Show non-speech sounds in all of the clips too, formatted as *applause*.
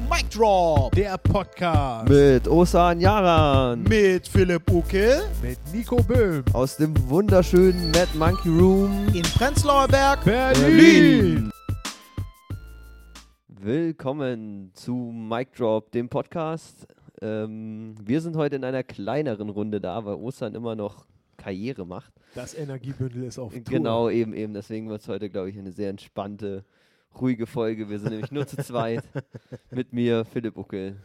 Mic Drop, der Podcast Mit Osan Yaran. mit Philipp Uke mit Nico Böhm. Aus dem wunderschönen Mad Monkey Room. in Prenzlauer Berg, Berlin. Willkommen zu Mic Drop, dem Podcast. Ähm, wir sind heute in einer kleineren Runde da, weil Osan immer noch Karriere macht. Das Energiebündel ist auf Tour. Genau, eben, eben. Deswegen wird es heute, glaube ich, eine sehr entspannte, ruhige Folge. Wir sind nämlich nur zu zweit. *laughs* Mit mir, Philipp Uckel.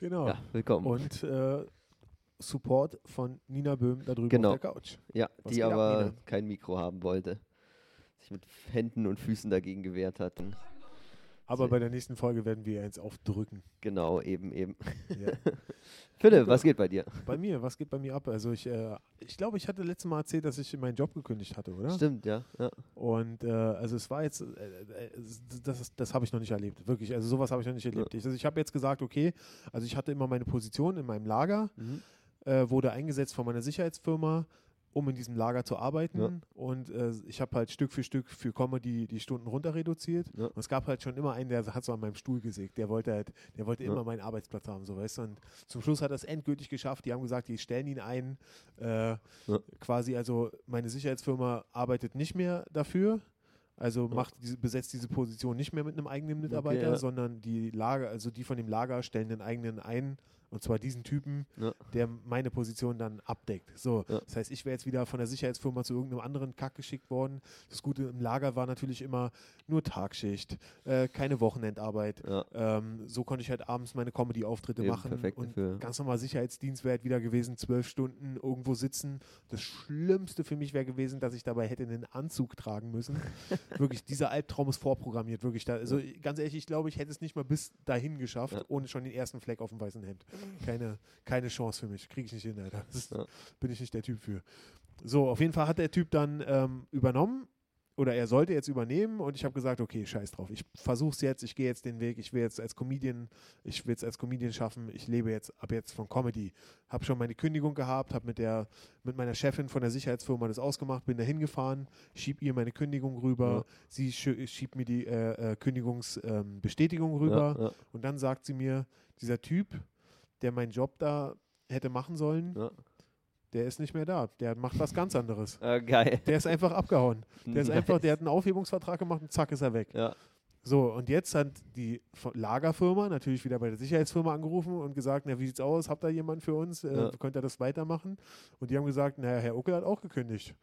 Genau. Ja, willkommen. Und äh, Support von Nina Böhm da drüben Genau. auf der Couch. ja, was die ab, aber Nina? kein Mikro haben wollte. Sich mit Händen und Füßen dagegen gewehrt hat. Aber bei der nächsten Folge werden wir eins aufdrücken. Genau, eben, eben. Ja. *laughs* Philipp, was geht bei dir? bei mir, was geht bei mir ab? Also ich, äh, ich glaube, ich hatte letztes Mal erzählt, dass ich meinen Job gekündigt hatte, oder? Stimmt, ja. ja. Und äh, also es war jetzt, äh, äh, das, das habe ich noch nicht erlebt, wirklich. Also sowas habe ich noch nicht erlebt. Ich, also ich habe jetzt gesagt, okay, also ich hatte immer meine Position in meinem Lager, Mhm. äh, wurde eingesetzt von meiner Sicherheitsfirma, um in diesem Lager zu arbeiten. Ja. Und äh, ich habe halt Stück für Stück für Comedy die Stunden runter reduziert. Ja. Und es gab halt schon immer einen, der hat so an meinem Stuhl gesägt. Der wollte halt, der wollte Ja. immer meinen Arbeitsplatz haben, so weißt du. Und zum Schluss hat er es endgültig geschafft. Die haben gesagt, die stellen ihn ein. Äh, Quasi, also meine Sicherheitsfirma arbeitet nicht mehr dafür. Also macht diese, besetzt diese Position nicht mehr mit einem eigenen Mitarbeiter, ja. sondern die Lager, also die von dem Lager stellen den eigenen ein, und zwar diesen Typen, Ja. der meine Position dann abdeckt. So, Ja. das heißt, ich wäre jetzt wieder von der Sicherheitsfirma zu irgendeinem anderen Kack geschickt worden. Das Gute im Lager war natürlich immer nur Tagschicht, äh, keine Wochenendarbeit. Ja. Ähm, so konnte ich halt abends meine Comedy-Auftritte machen. und dafür. ganz normal Sicherheitsdienst wäre halt wieder gewesen, zwölf Stunden irgendwo sitzen. Das Schlimmste für mich wäre gewesen, dass ich dabei hätte einen Anzug tragen müssen. *laughs* wirklich, dieser Albtraum ist vorprogrammiert, wirklich. Da, also ganz ehrlich, ich glaube, ich hätte es nicht mal bis dahin geschafft, ohne schon den ersten Fleck auf dem weißen Hemd. Keine, keine Chance für mich. Kriege ich nicht hin, Alter. Das Ja. Bin ich nicht der Typ für. So, auf jeden Fall hat der Typ dann ähm, übernommen oder er sollte jetzt übernehmen und ich habe gesagt, okay, scheiß drauf. Ich versuche es jetzt, ich gehe jetzt den Weg, ich will jetzt als Comedian, ich will es als Comedian schaffen, ich lebe jetzt ab jetzt von Comedy. Habe schon meine Kündigung gehabt, habe mit der mit meiner Chefin von der Sicherheitsfirma das ausgemacht, bin da hingefahren, schieb ihr meine Kündigung rüber, Ja. sie schiebt mir die äh, äh, Kündigungsbestätigung rüber Ja, ja, und dann sagt sie mir, dieser Typ, der meinen Job da hätte machen sollen, ja. der ist nicht mehr da. Der macht was ganz anderes. Äh, *laughs* geil. Der ist einfach abgehauen. Der ist Nice. einfach, der hat einen Aufhebungsvertrag gemacht und zack ist er weg. Ja, So, und jetzt hat die Lagerfirma natürlich wieder bei der Sicherheitsfirma angerufen und gesagt, na, wie sieht's aus? Habt ihr jemanden für uns? Äh, Ja. Könnt ihr das weitermachen? Und die haben gesagt, naja, Herr Uckel hat auch gekündigt.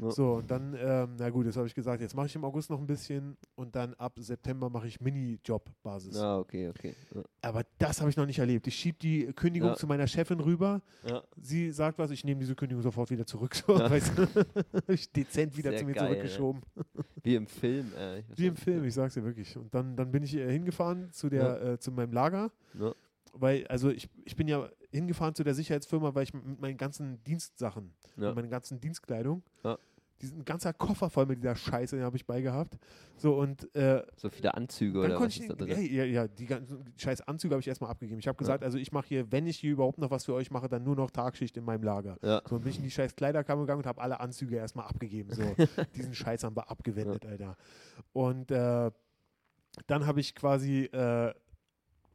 Ja. So, und dann, ähm, na gut, jetzt habe ich gesagt, jetzt mache ich im August noch ein bisschen und dann ab September mache ich Mini-Job-Basis. ja okay, okay. Ja, Aber das habe ich noch nicht erlebt. Ich schiebe die Kündigung Ja. zu meiner Chefin rüber. Sie sagt was, ich nehme diese Kündigung sofort wieder zurück. So, weißt du? *laughs* dezent wieder Sehr zu mir geil, zurückgeschoben. Wie im Film. Äh, Wie im. Film, ich sag's dir wirklich. Und dann, dann bin ich äh, hingefahren zu, der, äh, zu meinem Lager. Ja. Weil, also ich, ich bin ja hingefahren zu der Sicherheitsfirma, weil ich mit meinen ganzen Dienstsachen, Ja. mit meiner ganzen Dienstkleidung, Ja. diesen ganzer Koffer voll mit dieser Scheiße, den habe ich beigehabt. So und äh, So viele Anzüge oder was ich, ist da ja, drin? ja, ja, die ganzen scheiß Anzüge habe ich erstmal abgegeben. Ich habe gesagt, also ich mache hier, wenn ich hier überhaupt noch was für euch mache, dann nur noch Tagschicht in meinem Lager. Ja. So dann bin ich in die scheiß Kleiderkammer gegangen und habe alle Anzüge erstmal abgegeben. So, *laughs* diesen Scheiß haben wir abgewendet, Alter. Und äh, dann habe ich quasi äh,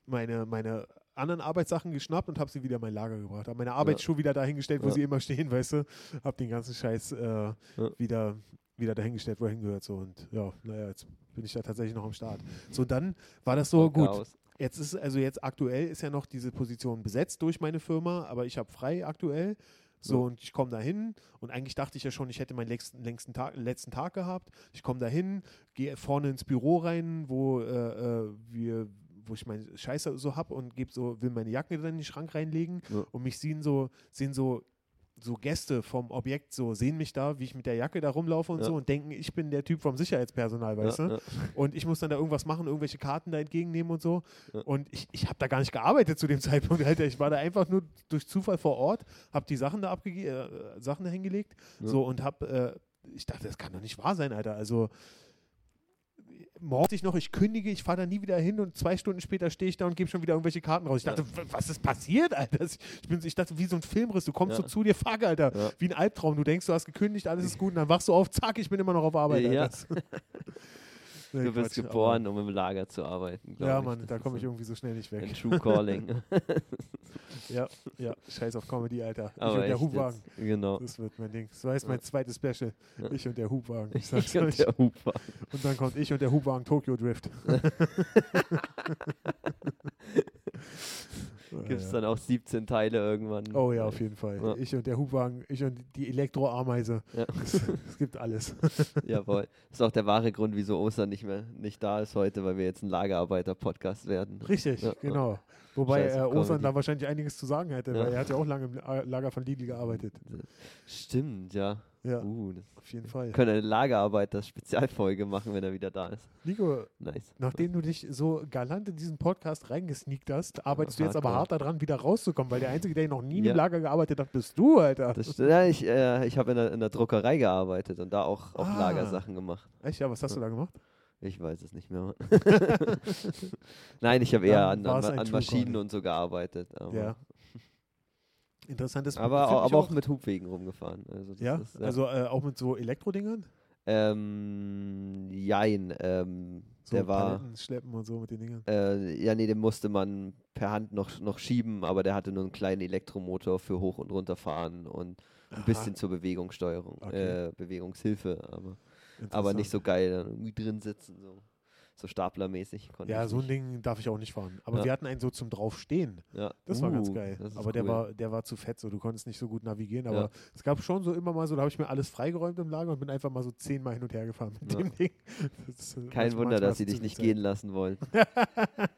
meine, meine anderen Arbeitssachen geschnappt und habe sie wieder in mein Lager gebracht. Habe meine Arbeitsschuhe wieder dahingestellt, wo Ja. sie immer stehen, weißt du. Habe den ganzen Scheiß äh, wieder, wieder dahingestellt, wo er hingehört. So. Und ja, naja, jetzt bin ich da tatsächlich noch am Start. So, dann war das so, gut, Chaos. Jetzt ist also jetzt aktuell ist ja noch diese Position besetzt durch meine Firma, aber ich habe frei aktuell. So, Ja. und ich komme da hin und eigentlich dachte ich ja schon, ich hätte meinen längsten, längsten Tag, letzten Tag gehabt. Ich komme da hin, gehe vorne ins Büro rein, wo äh, äh, wir wo ich meine Scheiße so hab und geb so, will meine Jacke dann in den Schrank reinlegen Ja. und mich sehen so, sehen so, so Gäste vom Objekt so, sehen mich da, wie ich mit der Jacke da rumlaufe und Ja. so und denken, ich bin der Typ vom Sicherheitspersonal, weißt ja, du? ja. Und ich muss dann da irgendwas machen, irgendwelche Karten da entgegennehmen und so. Und ich, ich habe da gar nicht gearbeitet zu dem *laughs* Zeitpunkt, Alter. Ich war da einfach nur durch Zufall vor Ort, habe die Sachen da abgege äh, Sachen da hingelegt. So und habe, äh, ich dachte, das kann doch nicht wahr sein, Alter. Also morgens ich noch, ich kündige, ich fahre da nie wieder hin und zwei Stunden später stehe ich da und gebe schon wieder irgendwelche Karten raus. Ich dachte, w- was ist passiert, Alter? Ich, bin, ich dachte, wie so ein Filmriss, du kommst Ja. so zu dir, fuck, Alter, Ja. wie ein Albtraum. Du denkst, du hast gekündigt, alles ist gut und dann wachst du auf, zack, ich bin immer noch auf Arbeit, Ja. *laughs* Nee, du aber- geboren, um im Lager zu arbeiten. Ja, ich. Mann, da komme ich irgendwie so schnell nicht Ein weg. True Calling. Ja, ja, scheiß auf Comedy, Alter. Ich Aber und der Hubwagen. jetzt. Genau. Das wird mein Ding. So heißt mein Ja. zweites Special. Ja. Ich und der Hubwagen. Ich Ich sag's und euch. der Huber. Und dann kommt ich und der Hubwagen Tokyo Drift. *laughs* *laughs* Gibt es ja. dann auch 17 Teile irgendwann? Oh ja, auf jeden Fall. Ja. Ich und der Hubwagen, ich und die Elektroameise. Ja. *laughs* Es, es gibt alles. *laughs* Jawohl. Das ist auch der wahre Grund, wieso Ostern nicht mehr nicht da ist heute, weil wir jetzt ein Lagerarbeiter-Podcast werden. Richtig, genau. Wobei Scheiß äh, Comedy. da wahrscheinlich einiges zu sagen hätte, weil er hat ja auch lange im La- Lager von Lidl gearbeitet. Stimmt, ja. Ja, Uh, das auf jeden Fall. wir können eine Lagerarbeiter-Spezialfolge machen, wenn er wieder da ist. Nico, Nice. nachdem du dich so galant in diesen Podcast reingesneakt hast, arbeitest du jetzt aber hart daran, wieder rauszukommen, weil der Einzige, der noch nie Ja. im Lager gearbeitet hat, bist du, Alter. Das, ja, ich äh, ich habe in, der- in der Druckerei gearbeitet und da auch, auch Ah. Lagersachen gemacht. Echt? Ja, was hast du da gemacht? Ich weiß es nicht mehr. *laughs* Nein, ich habe eher an, an, an Maschinen und so gearbeitet. Aber, Ja. Interessantes aber, ich aber auch mit Hubwegen rumgefahren. Also Ja, ist, also äh, auch mit so Elektrodingern? Ähm, jein, ähm, So der war, Paletten schleppen und so mit den Dingern. äh, ja nee, den musste man per Hand noch, noch schieben, aber der hatte nur einen kleinen Elektromotor für hoch und runterfahren und ein Aha, bisschen zur Bewegungssteuerung, Okay. äh, Bewegungshilfe, aber, aber nicht so geil, dann irgendwie drin sitzen, so, so staplermäßig. konnte Ja, so ein. Ding darf ich auch nicht fahren. Aber Ja. wir hatten einen so zum Draufstehen. Ja. Das war ganz Uh, geil. das Aber der cool. war, der war zu fett, so du konntest nicht so gut navigieren. Aber Ja. es gab schon so immer mal so, da habe ich mir alles freigeräumt im Lager und bin einfach mal so zehnmal hin und her gefahren mit Ja. dem Ding. Das, äh, Kein manchmal- Wunder, dass sie dich nicht viel gehen lassen wollen. *laughs*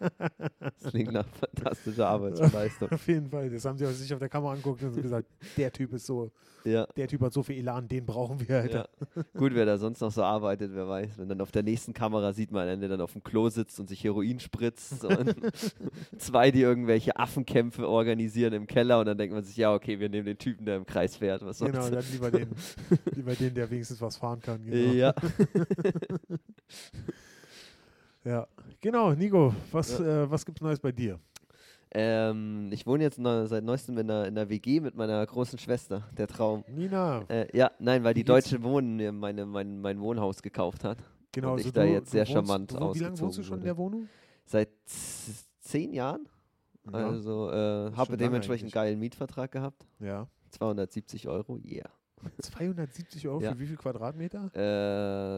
Das klingt nach fantastischer Arbeitsleistung. Zeit. *laughs* Auf jeden Fall. Das haben sie sich auf der Kamera angeguckt und gesagt, *laughs* der Typ ist so, Ja. der Typ hat so viel Elan, den brauchen wir, Alter. Gut, wer da sonst noch so arbeitet, wer weiß. Wenn dann auf der nächsten Kamera sieht man einen, der dann auf dem Klo sitzt und sich Heroin spritzt und *laughs* zwei, die irgendwelche Affenkämpfe organisieren im Keller und dann denkt man sich, ja, okay, wir nehmen den Typen, der im Kreis fährt. Was Genau, soll's. dann lieber den, *laughs* lieber den, der wenigstens was fahren kann. Genau. Ja. *laughs* Ja. Genau, Nico, was, äh, was gibt's Neues bei dir? Ähm, ich wohne jetzt neu, seit neuestem in einer, in einer WG mit meiner großen Schwester, der Traum. Nina, Äh, ja, nein, weil die? Deutsche Wohnen mir meine, mein, mein Wohnhaus gekauft hat. Genau. und ich so da du, jetzt du sehr wohnst, charmant du, wohn- Wie lange wohnst du schon in wurde. der Wohnung? Seit zehn Jahren. Ja. Also äh, habe dementsprechend eigentlich. geilen Mietvertrag gehabt. ja. 270 Euro, yeah. *laughs* 270 Euro Ja. für wie viel Quadratmeter?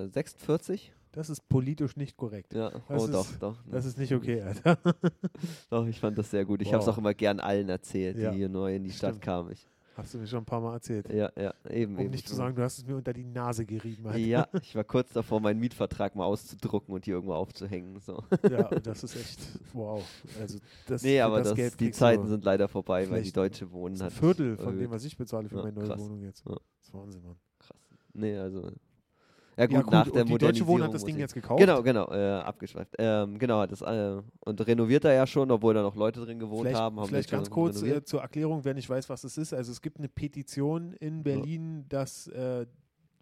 Äh, 46? Das ist politisch nicht korrekt. Ja, Das oh ist- doch, doch. Das ist nicht okay, Alter. *laughs* doch, ich fand das sehr gut. Ich habe es Wow. auch immer gern allen erzählt, die hier neu in die Stadt stimmt. kamen. Ich, Hast du mir schon ein paar Mal erzählt. ja, ja, eben. Um eben. nicht zu sagen, du hast es mir unter die Nase gerieben, Alter. Ja, *laughs* ich war kurz davor, meinen Mietvertrag mal auszudrucken und hier irgendwo aufzuhängen. So. Ja, und das *laughs* ist echt, wow. Also das, Nee, aber das, das, Geld die Zeiten sind leider vorbei, weil die Deutsche Wohnen ein hat. Viertel von erhöht. dem, was ich bezahle für Ja, meine neue krass. Wohnung jetzt. Ja. Das ist Wahnsinn, Mann. Krass. Nee, also. Ja, gut, Ja, gut, nach der die Deutsche Wohnen hat Modernisierung das Ding jetzt gekauft. Genau, genau, äh, abgeschweift. Ähm, genau, das, äh, und renoviert er ja schon, obwohl da noch Leute drin gewohnt Vielleicht, haben. haben vielleicht ganz kurz äh, zur Erklärung, wer nicht weiß, was es ist. Also es gibt eine Petition in Berlin, dass äh,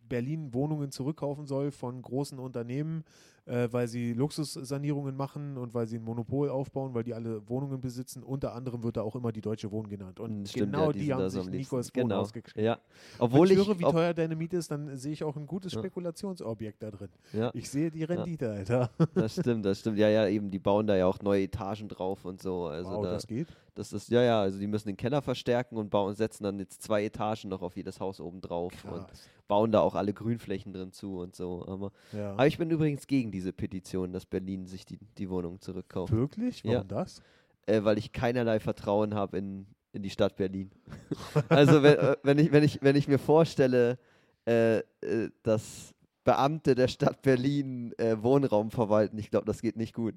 Berlin Wohnungen zurückkaufen soll von großen Unternehmen, äh, weil sie Luxussanierungen machen und weil sie ein Monopol aufbauen, weil die alle Wohnungen besitzen. Unter anderem wird da auch immer die Deutsche Wohnen genannt. Und Hm, Stimmt, genau ja, die, sind haben sich. Nikos genau. Wohnhaus gekriegt. Ja, Wenn obwohl ich ich, höre, wie teuer deine Miete ist, dann sehe ich auch ein gutes Ja. Spekulationsobjekt da drin. ja, Ich sehe die Rendite, Alter. das stimmt, das stimmt. Ja, ja, eben, die bauen da ja auch neue Etagen drauf und so. Also wow, da, das geht. Das ist, ja, ja, also die müssen den Keller verstärken und bauen, setzen dann jetzt zwei Etagen noch auf jedes Haus oben drauf und Krass. bauen da auch alle Grünflächen drin zu und so. Aber, Ja. aber ich bin übrigens gegen diese Petition, dass Berlin sich die, die Wohnung zurückkauft. Wirklich? Warum Ja. das? äh, weil ich keinerlei Vertrauen habe in, in die Stadt Berlin. *laughs* also wenn, äh, wenn, ich, wenn, ich, wenn ich mir vorstelle, äh, äh, dass Beamte der Stadt Berlin äh, Wohnraum verwalten, ich glaube, das geht nicht gut.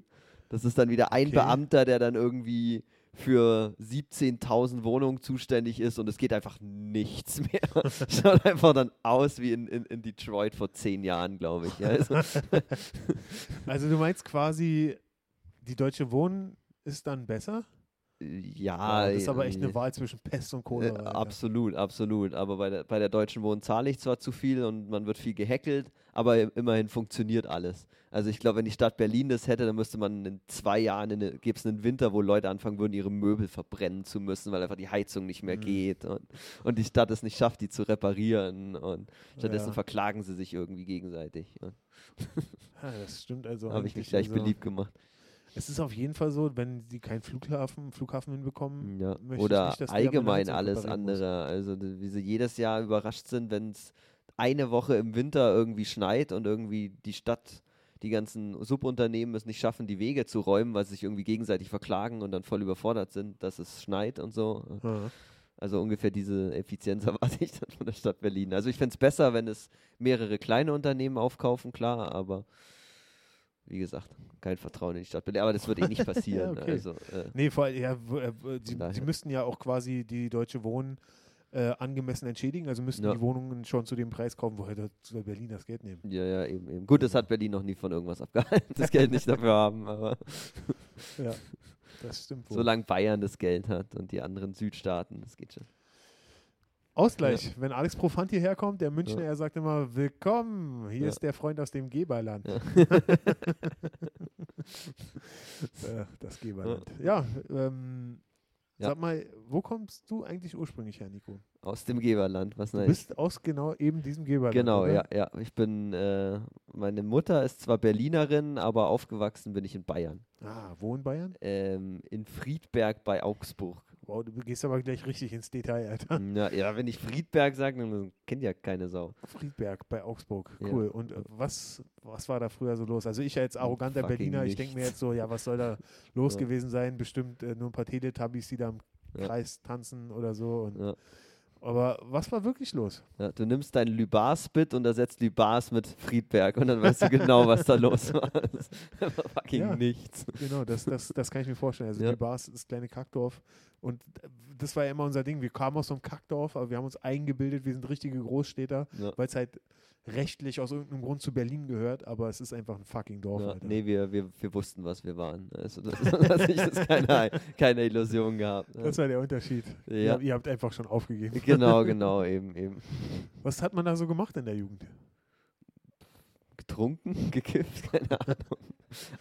Das ist dann wieder ein Okay. Beamter, der dann irgendwie für 17.000 Wohnungen zuständig ist und es geht einfach nichts mehr. *laughs* *laughs* Schaut einfach dann aus wie in, in, in Detroit vor zehn Jahren, glaube ich. Ja, also, *laughs* Also du meinst quasi, die Deutsche Wohnen ist dann besser? Ja. das ist aber echt äh, eine Wahl zwischen Pest und Äh, Cholera. Alter. absolut, absolut. Aber bei der, bei der Deutschen Wohnen zahle ich zwar zu viel und man wird viel gehackelt, aber im- immerhin funktioniert alles. Also ich glaube, wenn die Stadt Berlin das hätte, dann müsste man in zwei Jahren, gäbe es einen Winter, wo Leute anfangen würden, ihre Möbel verbrennen zu müssen, weil einfach die Heizung nicht mehr Mhm. geht und, und die Stadt es nicht schafft, die zu reparieren. Und stattdessen Ja. verklagen sie sich irgendwie gegenseitig. Ja, das stimmt also. habe ich mich gleich also, beliebt gemacht. Es ist auf jeden Fall so, wenn sie keinen Flughafen, Flughafen hinbekommen, Ja. möchte ich Oder nicht, allgemein alles reparieren muss. andere. Also wie sie jedes Jahr überrascht sind, wenn es eine Woche im Winter irgendwie schneit und irgendwie die Stadt, die ganzen Subunternehmen es nicht schaffen, die Wege zu räumen, weil sie sich irgendwie gegenseitig verklagen und dann voll überfordert sind, dass es schneit und so. Ja. Also ungefähr diese Effizienz *laughs* erwarte ich dann von der Stadt Berlin. Also ich fände es besser, wenn es mehrere kleine Unternehmen aufkaufen, klar, aber wie gesagt, kein Vertrauen in die Stadt Berlin. Aber das wird eh nicht *laughs* passieren. okay. Also äh, Nee, vor allem, ja, äh, sie, sie müssten ja auch quasi die Deutsche Wohnen äh, angemessen entschädigen, also müssten Ja. die Wohnungen schon zu dem Preis kaufen, woher soll Berlin das Geld nehmen. Ja, ja, eben, eben. Gut, das hat Berlin noch nie von irgendwas abgehalten, das Geld nicht dafür haben, aber *laughs* Ja, das stimmt wohl. solange Bayern das Geld hat und die anderen Südstaaten, das geht schon. Ausgleich, wenn Alex Profant hierher kommt, der Münchner, Ja. er sagt immer, willkommen, hier Ja. ist der Freund aus dem Geberland. Ja. *laughs* das Geberland. Ja, ähm, Ja. sag mal, wo kommst du eigentlich ursprünglich her, Nico? Aus dem Geberland, was Du nein. bist aus genau eben diesem Geberland. Genau, oder? ja, ja. Ich bin, äh, meine Mutter ist zwar Berlinerin, aber aufgewachsen bin ich in Bayern. Ah, wo in Bayern? Ähm, in Friedberg bei Augsburg. Wow, du gehst aber gleich richtig ins Detail, Alter. Ja, ja, wenn ich Friedberg sage, dann kennt ja keine Sau. Friedberg bei Augsburg, Ja. cool. Und äh, was, was war da früher so los? Also ich als arroganter Fucking Berliner, ich denke mir nichts. jetzt so, ja, was soll da *laughs* los Ja. gewesen sein? Bestimmt äh, nur ein paar Teletubbies, die da im Ja. Kreis tanzen oder so. Und, Ja. Aber was war wirklich los? Ja, du nimmst dein Lübars-Bit und ersetzt Lübars mit Friedberg und dann weißt du genau, was da los war. *laughs* Das war fucking Ja. nichts. Genau, das, das, das kann ich mir vorstellen. Also Ja. die Bars, das kleine Kackdorf. Und äh, das war ja immer unser Ding. Wir kamen aus so einem Kackdorf, aber wir haben uns eingebildet, wir sind richtige Großstädter, Ja. weil es halt rechtlich aus irgendeinem Grund zu Berlin gehört, aber es ist einfach ein fucking Dorf, Ja, Alter. nee, wir, wir, wir wussten, was wir waren. Also das, *laughs* das ich das keine, keine Illusion gehabt. Das war der Unterschied. Ihr, Ja. habt- ihr habt einfach schon aufgegeben. Genau, *laughs* genau, eben, eben. Was hat man da so gemacht in der Jugend? Getrunken, *laughs* gekifft, keine Ahnung.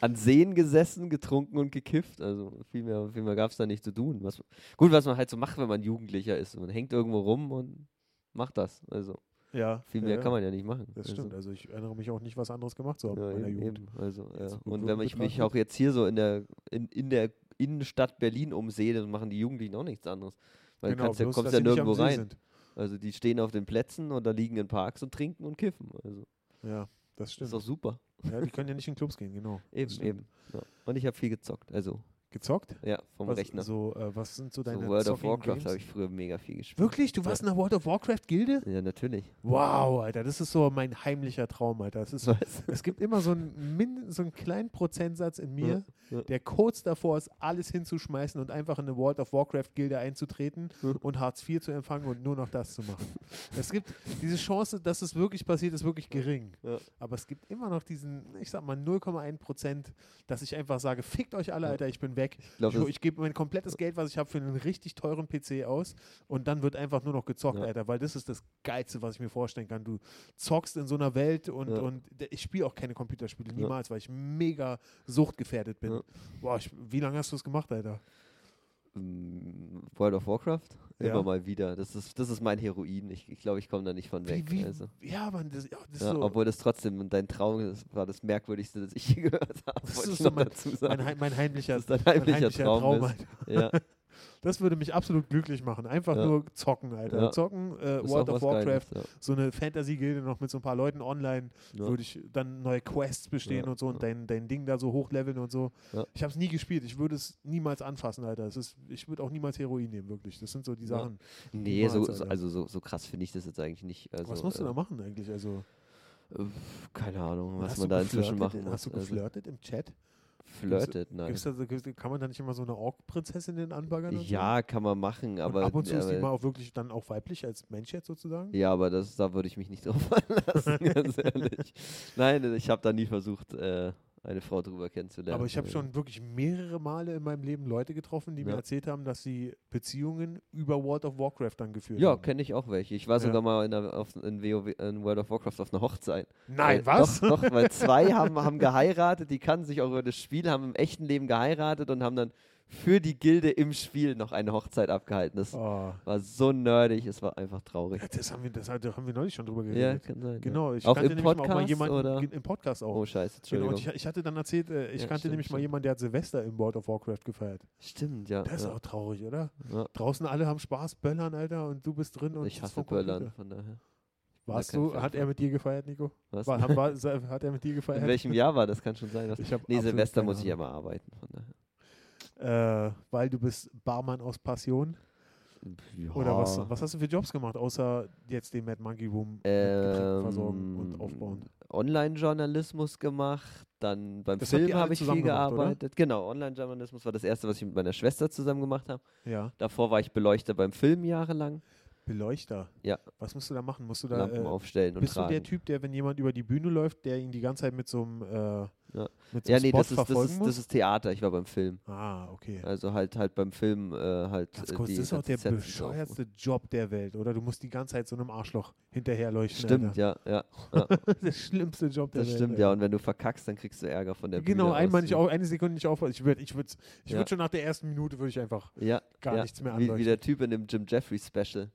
An Seen gesessen, getrunken und gekifft. Also viel mehr, viel mehr gab es da nicht zu tun. Was, gut, was man halt so macht, wenn man Jugendlicher ist. Man hängt irgendwo rum und macht das. Also Ja. viel mehr ja, kann man ja nicht machen. Das also, stimmt. Also ich erinnere mich auch nicht, was anderes gemacht zu haben Ja, in meiner Jugend. eben. Also, ja. Und wenn ich mich auch jetzt hier so in der, in, in der Innenstadt Berlin umsehe, dann machen die Jugendlichen auch nichts anderes. Weil du kannst ja, bloß, kommst ja nirgendwo rein. Also die stehen auf den Plätzen oder liegen in Parks und trinken und kiffen. Also Ja, das das ist stimmt. doch super. Ja, die können ja nicht in Clubs gehen, genau. Eben, eben. Ja. Und ich habe viel gezockt. Also, Gezockt? ja, vom Was, Rechner. So, äh, was sind so deine so World of Warcraft habe ich früher mega viel gespielt. Wirklich? Du warst in der World of Warcraft Gilde? Ja, natürlich. Wow, Alter, das ist so mein heimlicher Traum, Alter. Das ist, Was? es gibt immer so einen, min, so einen kleinen Prozentsatz in mir, Ja, ja. der kurz davor ist, alles hinzuschmeißen und einfach in eine World of Warcraft Gilde einzutreten Ja. und Hartz IV zu empfangen und nur noch das zu machen. es gibt diese Chance, dass es wirklich passiert, ist wirklich gering. Ja. Aber es gibt immer noch diesen, ich sag mal 0,1 Prozent, dass ich einfach sage, fickt euch alle, Ja. Alter, ich bin weg. Ich glaube, Ich, ich gebe mein komplettes Geld, was ich habe, für einen richtig teuren PC aus und dann wird einfach nur noch gezockt, Ja. Alter, weil das ist das Geilste, was ich mir vorstellen kann. Du zockst in so einer Welt und, Ja. und ich spiele auch keine Computerspiele, niemals, weil ich mega suchtgefährdet bin. Boah, ich, wie lange hast du das gemacht, Alter? Mm, World of Warcraft? Ja. Immer mal wieder. Das ist, das ist mein Heroin. Ich glaube, ich, glaub, ich komme da nicht von weg. Wie, wie, also. Ja, Mann, das, ja, das ist Ja, so Obwohl das trotzdem, dein Traum das war das Merkwürdigste, das ich je *laughs* gehört habe. Das ist so mein- mein, mein heimlicher, das dein mein heimlicher, heimlicher Traum, Traum, ist. Ja, *laughs* Das würde mich absolut glücklich machen. Einfach Ja. nur zocken, Alter. Ja. Zocken, äh, World of Warcraft, Geiles, so eine Fantasy-Gilde noch mit so ein paar Leuten online. ja. würde ich dann neue Quests bestehen Ja, und so und ja. dein, dein Ding da so hochleveln und so. Ja. Ich habe es nie gespielt. Ich würde es niemals anfassen, Alter. Es ist, ich würde auch niemals Heroin nehmen, wirklich. Das sind so die Ja. Sachen. Nee, so, so, also so, so krass finde ich das jetzt eigentlich nicht. Also, Was musst du äh, da machen eigentlich? Also, Keine Ahnung, was hast man du da inzwischen machen muss. Hast du also, geflirtet im Chat? Flirtet, nein. Gibt's da, so- kann man da nicht immer so eine Ork-Prinzessin anbaggern? und Ja, kann man machen, so? aber. Und ab und zu ist die mal auch wirklich dann auch weiblich als Mensch jetzt sozusagen? Ja, aber das, da würde ich mich nicht *laughs* drauf verlassen, ganz ehrlich. Nein, ich habe da nie versucht, äh, eine Frau drüber kennenzulernen. Aber ich habe Ja. schon wirklich mehrere Male in meinem Leben Leute getroffen, die mir Ja. erzählt haben, dass sie Beziehungen über World of Warcraft dann geführt Ja, haben. kenne ich auch welche. Ich war Ja. sogar mal in, der, auf, in, WoW, in World of Warcraft auf einer Hochzeit. Nein, Äh, was? Doch, doch, weil *laughs* zwei haben, haben geheiratet, die kannten sich auch über das Spiel, haben im echten Leben geheiratet und haben dann für die Gilde im Spiel noch eine Hochzeit abgehalten. Das Oh, war so nerdig, es war einfach traurig. ja, das, haben wir, das haben wir neulich schon drüber Ja, geredet. kann sein. Genau, ich Auch kannte im nämlich mal auch mal Podcast, jemanden oder? im Podcast auch. Oh, scheiße, genau, Entschuldigung. und ich, ich hatte dann erzählt, äh, ich Ja, kannte stimmt, nämlich mal stimmt. jemanden, der hat Silvester im World of Warcraft gefeiert. Stimmt, ja. Das ist ja, auch traurig, oder? ja. Draußen alle haben Spaß, böllern, Alter, und du bist drin und Ich hasse. Böllern, von daher. Warst du, hat er mit dir gefeiert, Nico? Was? War, hat, war, hat er mit dir gefeiert? In welchem Jahr war das? Kann schon sein. Ich nee, Silvester muss ich ja mal arbeiten. Von daher. Äh, weil du bist Barmann aus Passion. Oder was, Ja. was hast du für Jobs gemacht, außer jetzt den Mad Monkey Room Getränken versorgen und Ähm, aufbauen? Online-Journalismus gemacht, dann beim Das Film habe ich viel gemacht, oder? gearbeitet. Genau, Online-Journalismus war das erste, was ich mit meiner Schwester zusammen gemacht habe. Ja. Davor war ich Beleuchter beim Film jahrelang. Beleuchter. Ja. Was musst du da machen? Musst du da Lampen äh, aufstellen und bist tragen. du der Typ, der, wenn jemand über die Bühne läuft, der ihn die ganze Zeit mit so einem, äh, Ja. mit so ja, nee, Spot das ist, das, verfolgen ist, muss? das ist Theater. Ich war beim Film. ah, okay. Also halt halt beim Film äh, halt. Ganz äh, kurz, die das ist auch der bescheuerste Job der Welt, oder? Du musst die ganze Zeit so einem Arschloch hinterherleuchten. Stimmt, ja, ja. ja. *laughs* Der schlimmste Job der Das Welt. stimmt, Alter. ja. Und wenn du verkackst, dann kriegst du Ärger von der Genau, Bühne einmal aus. nicht auf, eine Sekunde nicht auf. Ich würde ich würd, ich Ja. würd schon nach der ersten Minute würde ich einfach Ja, gar nichts mehr wie, anleuchten. wie der Typ in dem Jim Jeffrey Special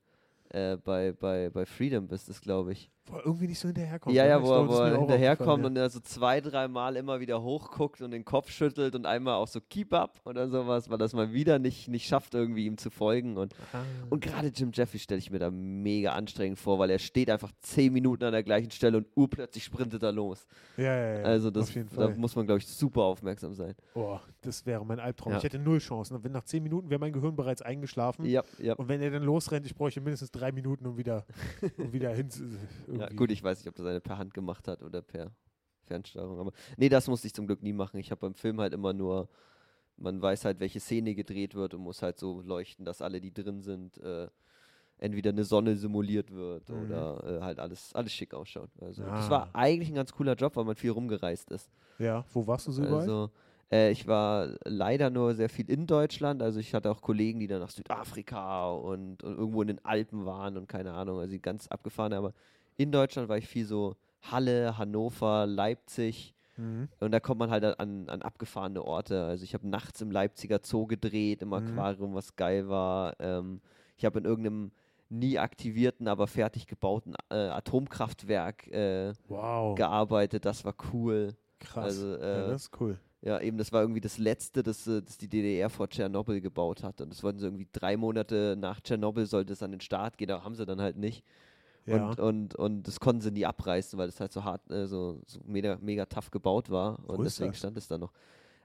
äh, bei, bei, bei Freedom bist es, glaube ich. Wo er irgendwie nicht so hinterherkommt. Ja, oder? ja, wo, er- glaub, das wo er hinterherkommt und er so zwei, dreimal immer wieder hochguckt und den Kopf schüttelt und einmal auch so Keep up oder sowas, weil das mal wieder nicht, nicht schafft, irgendwie ihm zu folgen. Und. Ah. und gerade Jim Jeffrey stelle ich mir da mega anstrengend vor, weil er steht einfach zehn Minuten an der gleichen Stelle und urplötzlich sprintet er los. ja, ja, ja, also das, da muss man, glaube ich, super aufmerksam sein. Oh, das wäre mein Albtraum. Ja. Ich hätte null Chancen. Wenn nach zehn Minuten wäre mein Gehirn bereits eingeschlafen. Ja, ja. Und wenn er dann losrennt, ich bräuchte mindestens drei Minuten, um wieder, um wieder hin *laughs* ja. Gut, ich weiß nicht, ob das einer per Hand gemacht hat oder per Fernsteuerung. Aber nee, das musste ich zum Glück nie machen. Ich habe beim Film halt immer nur, man weiß halt, welche Szene gedreht wird und muss halt so leuchten, dass alle, die drin sind, äh, entweder eine Sonne simuliert wird Mhm. oder äh, halt alles, alles schick ausschaut. Also das Ah. war eigentlich ein ganz cooler Job, weil man viel rumgereist ist. Ja, wo warst du so überall? Also äh, ich war leider nur sehr viel in Deutschland. Also ich hatte auch Kollegen, die dann nach Südafrika und, und irgendwo in den Alpen waren und keine Ahnung, also die ganz abgefahren. Aber in Deutschland war ich viel so Halle, Hannover, Leipzig. Mhm. Und da kommt man halt an, an abgefahrene Orte. Also ich habe nachts im Leipziger Zoo gedreht, im Mhm. Aquarium, was geil war. Ähm, ich habe in irgendeinem nie aktivierten, aber fertig gebauten äh, Atomkraftwerk äh, Wow, gearbeitet. Das war cool. krass. also, ja, äh, das ist cool. Ja, eben, das war irgendwie das Letzte, das, äh, das die DDR vor Tschernobyl gebaut hat. Und das wollten sie irgendwie drei Monate nach Tschernobyl sollte es an den Start gehen, aber haben sie dann halt nicht. Ja. Und, und, und das konnten sie nie abreißen, weil das halt so hart, äh, so, so mega, mega tough gebaut war. Und Wo ist deswegen das? stand es da noch.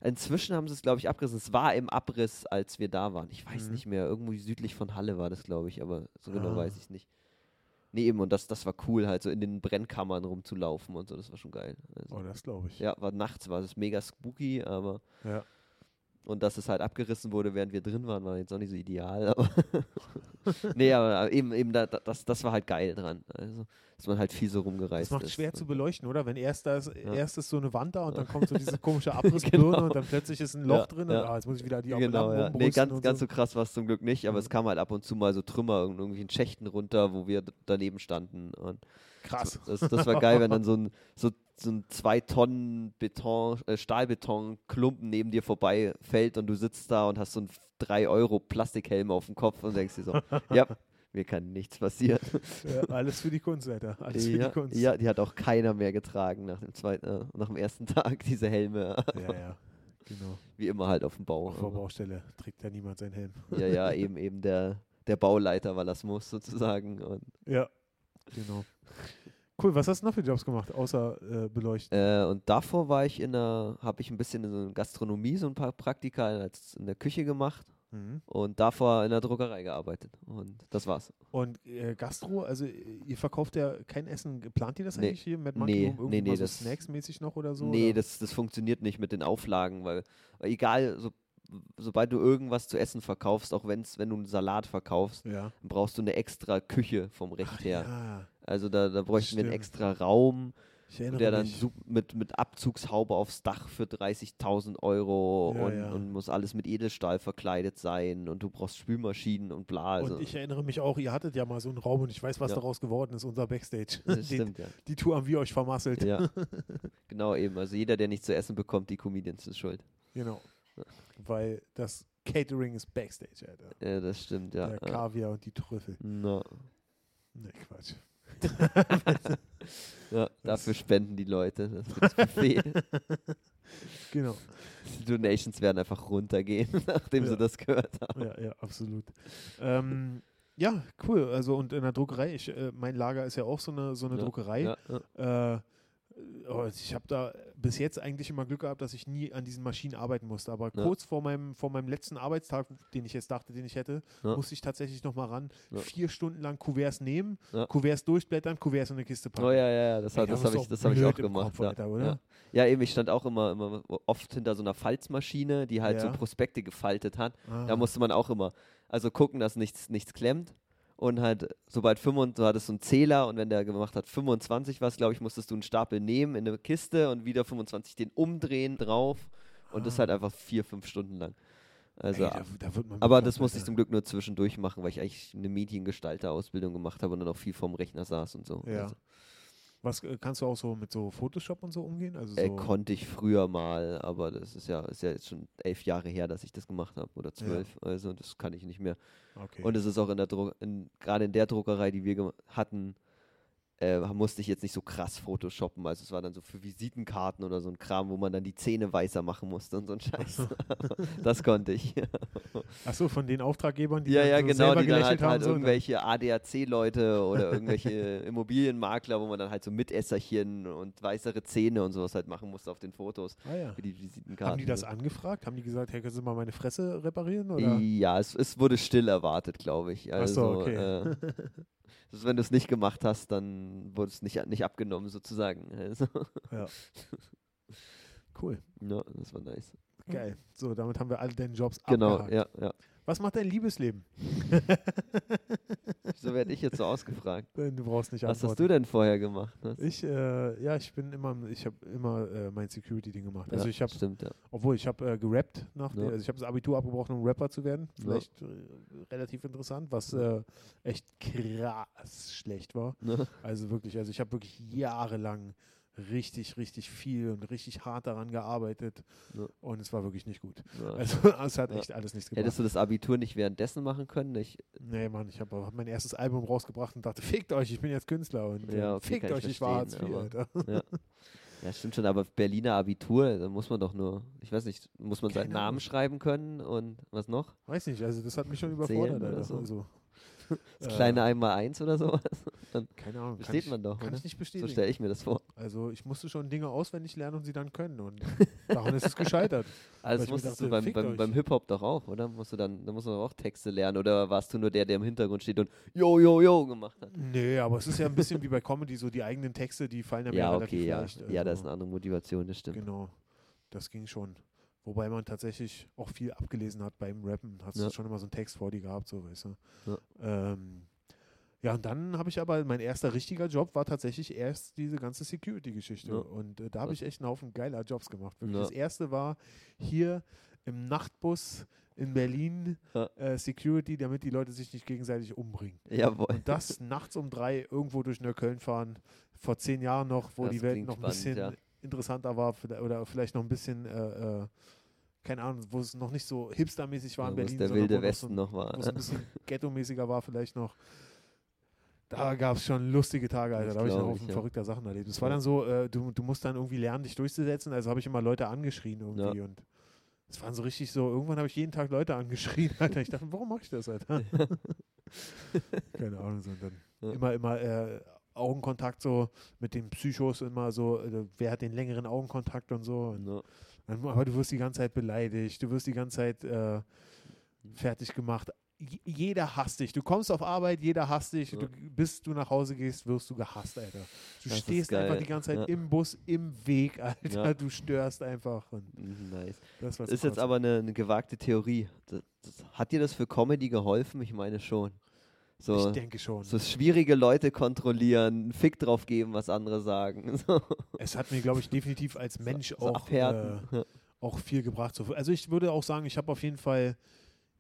Inzwischen haben sie es, glaube ich, abgerissen. Es war im Abriss, als wir da waren. Ich weiß Mhm. nicht mehr. Irgendwo südlich von Halle war das, glaube ich, aber so genau Ah. weiß ich es nicht. Nee, eben, und das, das war cool, halt so in den Brennkammern rumzulaufen und so. Das war schon geil. Also, oh, das glaube ich. ja, war nachts, war es mega spooky, aber. Ja. Und dass es halt abgerissen wurde, während wir drin waren, war jetzt auch nicht so ideal. *laughs* Aber *laughs* nee, aber eben, eben da, da- das, das war halt geil dran. Also, dass man halt viel so rumgereist Das macht ist. schwer zu beleuchten, oder? Wenn erst, das, Ja. erst ist so eine Wand da und dann kommt so diese *laughs* komische Abrissbirne Genau. und dann plötzlich ist ein Loch Ja, drin ja. und ah, jetzt muss ich wieder die Genau, ja. Nee, ganz, und ganz so. so krass war es zum Glück nicht, aber Mhm. es kam halt ab und zu mal so Trümmer in irgendwelchen Schächten runter, wo wir daneben standen. Und Krass. das, das war geil, wenn dann so ein, so, so ein zwei Tonnen Beton, äh, Stahlbeton-Klumpen neben dir vorbei fällt und du sitzt da und hast so einen 3 Euro Plastikhelm auf dem Kopf und denkst dir so, *laughs* ja, mir kann nichts passieren. Ja, alles für die Kunst, Alter. Alles für Ja, die Kunst. ja, die hat auch keiner mehr getragen nach dem zweiten, äh, nach dem ersten *laughs* Tag, diese Helme. ja, ja. Genau. Wie immer halt auf dem Bau. Auf der Baustelle trägt ja niemand seinen Helm. Ja, ja, *laughs* eben, eben der, der Bauleiter, weil das muss sozusagen. Und, Ja, genau. Cool, was hast du noch für Jobs gemacht, außer äh, beleuchten? äh, und davor war ich in der, habe ich ein bisschen in so einer Gastronomie so ein paar Praktika in der Küche gemacht Mhm. und davor in der Druckerei gearbeitet. Und das war's. Und äh, Gastro, also ihr verkauft ja kein Essen. Plant ihr das Nee. eigentlich hier mit Nee, Monkey Room? Irgendwie nee, nee, so Snacks-mäßig noch oder so? nee, oder? das, das funktioniert nicht mit den Auflagen, weil, weil egal, so, sobald du irgendwas zu essen verkaufst, auch wenn's, wenn du einen Salat verkaufst, Ja. brauchst du eine extra Küche vom Recht Ach, her. ja. Also da, da bräuchten wir einen Stimmt. extra Raum der dann mit, mit Abzugshaube aufs Dach für 30.000 Euro Ja, und, ja. und muss alles mit Edelstahl verkleidet sein und du brauchst Spülmaschinen und bla. Also, und ich erinnere mich auch, ihr hattet ja mal so einen Raum und ich weiß, was Ja. daraus geworden ist, unser Backstage. das *laughs* Den, stimmt, ja. die Tour haben wir euch vermasselt. ja. *laughs* genau eben. Also jeder, der nicht zu essen bekommt, die Comedians ist schuld. Genau. Weil das Catering ist Backstage, Alter. Ja, das stimmt, ja. Der. Kaviar und die Trüffel. Na, Ne, Quatsch. *laughs* ja, dafür spenden die Leute. Das das *laughs* Buffet. Genau. die Donations werden einfach runtergehen, *laughs* nachdem Ja. sie das gehört haben. Ja, ja, absolut. ähm, ja, cool. Also und in der Druckerei, ich, äh, mein Lager ist ja auch so eine, so eine Ja, Druckerei. Ja. Äh, ich habe da bis jetzt eigentlich immer Glück gehabt, dass ich nie an diesen Maschinen arbeiten musste. Aber Ja. kurz vor meinem, vor meinem letzten Arbeitstag, den ich jetzt dachte, den ich hätte, Ja. musste ich tatsächlich nochmal ran, Ja. vier Stunden lang Kuverts nehmen. Kuverts durchblättern, Kuverts in eine Kiste packen. Oh ja, ja, ja, das, hat- da das habe ich, das hab ich auch gemacht. Kopf, ja. Alter? Ja. eben, ich stand auch immer, immer oft hinter so einer Falzmaschine, die halt so Prospekte gefaltet hat. Ah. Da musste man auch immer, also gucken, dass nichts, nichts klemmt. Und halt, sobald 25, du hattest so einen Zähler und wenn der gemacht hat 25 was, glaube ich, musstest du einen Stapel nehmen in eine Kiste und wieder 25 den umdrehen drauf. Und das Ah. halt einfach vier, fünf Stunden lang. Also, Ey, da, da wird man aber das musste ich zum Glück nur zwischendurch machen, weil ich eigentlich eine Mediengestalter-Ausbildung gemacht habe und dann auch viel vorm Rechner saß und so. Ja. Also, Was äh, kannst du auch so mit so Photoshop und so umgehen? Also äh, so, konnte ich früher mal, aber das ist ja, ist ja jetzt schon elf Jahre her, dass ich das gemacht habe oder zwölf. Also das kann ich nicht mehr. okay. Und es ist auch in der Druck, in, gerade in der Druckerei, die wir hatten, äh, musste ich jetzt nicht so krass photoshoppen. Also es war dann so für Visitenkarten oder so ein Kram, wo man dann die Zähne weißer machen musste und so ein Scheiß. *laughs* das konnte ich. *laughs* Achso, von den Auftraggebern, die ja, dann ja, so genau, selber die dann gelächelt halt, haben. halt so, irgendwelche ADAC-Leute oder *laughs* irgendwelche Immobilienmakler, wo man dann halt so Mitesserchen und weißere Zähne und sowas halt machen musste auf den Fotos Ah, ja. für die Visitenkarten. Haben die das angefragt? Haben die gesagt, hey, können Sie mal meine Fresse reparieren? Oder? Ja, es, es wurde still erwartet, glaube ich. Also, so, okay. äh, also wenn du es nicht gemacht hast, dann wurde es nicht, nicht abgenommen, sozusagen. Also, Ja. *laughs* Cool, ja, das war nice. geil. So, damit haben wir alle deine Jobs Genau, abgehakt. ja, ja. Was macht dein Liebesleben? *laughs* So werde ich jetzt so ausgefragt. Du brauchst nicht Was hast antworten. du denn vorher gemacht? Was? Ich, äh, ja, ich bin immer, ich habe immer äh, mein Security-Ding gemacht. Also ja, ich habe, ja. obwohl ich habe äh, gerappt nach, Ja. der, also ich habe das Abitur abgebrochen, um Rapper zu werden. Vielleicht äh, relativ interessant, was äh, echt krass schlecht war. *laughs* Also wirklich, also ich habe wirklich jahrelang richtig, richtig viel und richtig hart daran gearbeitet Ja. und es war wirklich nicht gut. Ja. *laughs* Also es hat Ja. echt alles nichts gebracht. Hättest du das Abitur nicht währenddessen machen können? Ich, Nee, Mann, ich habe hab mein erstes Album rausgebracht und dachte, fickt euch, ich bin jetzt Künstler und Ja, äh, okay, fickt kann ich euch, ich war Hartz IV, *laughs* ja. stimmt schon, aber Berliner Abitur, da muss man doch nur, ich weiß nicht, muss man seinen Keine Namen Ahnung. schreiben können und was noch? Weiß nicht, also das hat mich schon überfordert, so. Also, *laughs* Das Äh, kleine einmal eins oder sowas? *laughs* keine Ahnung. Besteht ich, man doch, Kann oder? ich nicht So bestätigen. stelle ich mir das vor. also ich musste schon Dinge auswendig lernen und sie dann können und *laughs* daran ist es gescheitert. Also musstest dachte, du beim, beim, beim Hip-Hop doch auch, oder? Musst du dann, da musst du doch auch Texte lernen oder warst du nur der, der im Hintergrund steht und yo, yo, yo gemacht hat? Nee, aber es ist ja ein bisschen wie bei Comedy, so die eigenen Texte, die fallen ja, Ja, relativ okay, ja. leicht. Ja, das ist also, eine andere Motivation, das stimmt. Genau, das ging schon. Wobei man tatsächlich auch viel abgelesen hat beim Rappen. Hast Ja. du schon immer so einen Text vor dir gehabt, so weißt du. Ja. Ähm, ja, und dann habe ich aber, mein erster richtiger Job war tatsächlich erst diese ganze Security-Geschichte. Ja. Und äh, da habe ich echt einen Haufen geiler Jobs gemacht. Wirklich. Das erste war hier im Nachtbus in Berlin Ja. äh, Security, damit die Leute sich nicht gegenseitig umbringen. Jawohl. Und das nachts um drei irgendwo durch Neukölln fahren, vor zehn Jahren noch, wo Das die Welt noch ein spannend, bisschen ja. Interessanter war oder vielleicht noch ein bisschen, äh, äh, keine Ahnung, wo es noch nicht so hipstermäßig war in Ja, es Berlin, der sondern wilde wo noch Westen so, noch war. wo es ein bisschen *laughs* ghetto-mäßiger war vielleicht noch. Da gab es schon lustige Tage, Alter. Da habe ich glaub Haufen ja. verrückter Sachen erlebt. Es war Ja. dann so, äh, du, du musst dann irgendwie lernen, dich durchzusetzen. Also habe ich immer Leute angeschrien irgendwie. Und es waren so richtig so, irgendwann habe ich jeden Tag Leute angeschrien, *laughs* Alter. Ich dachte, warum mache ich das, Alter? *laughs* Keine Ahnung, sondern Ja. immer, immer äh, Augenkontakt so mit den Psychos, immer so, äh, wer hat den längeren Augenkontakt und so. Und Ja. aber du wirst die ganze Zeit beleidigt, du wirst die ganze Zeit äh, fertig gemacht. J- Jeder hasst dich. Du kommst auf Arbeit, jeder hasst dich. Ja. Du, bis du nach Hause gehst, wirst du gehasst, Alter. Du Das stehst einfach die ganze Zeit Ja. im Bus, im Weg, Alter. Du störst einfach. Mhm, Nice. das Ist jetzt aber eine, eine gewagte Theorie. Das, das, hat dir das für Comedy geholfen? Ich meine schon. So, ich denke schon. so schwierige Leute kontrollieren, einen Fick drauf geben, was andere sagen. *laughs* So, Es hat mir, glaube ich, definitiv als Mensch so auch, äh, auch viel gebracht. So, Also ich würde auch sagen, ich habe auf jeden Fall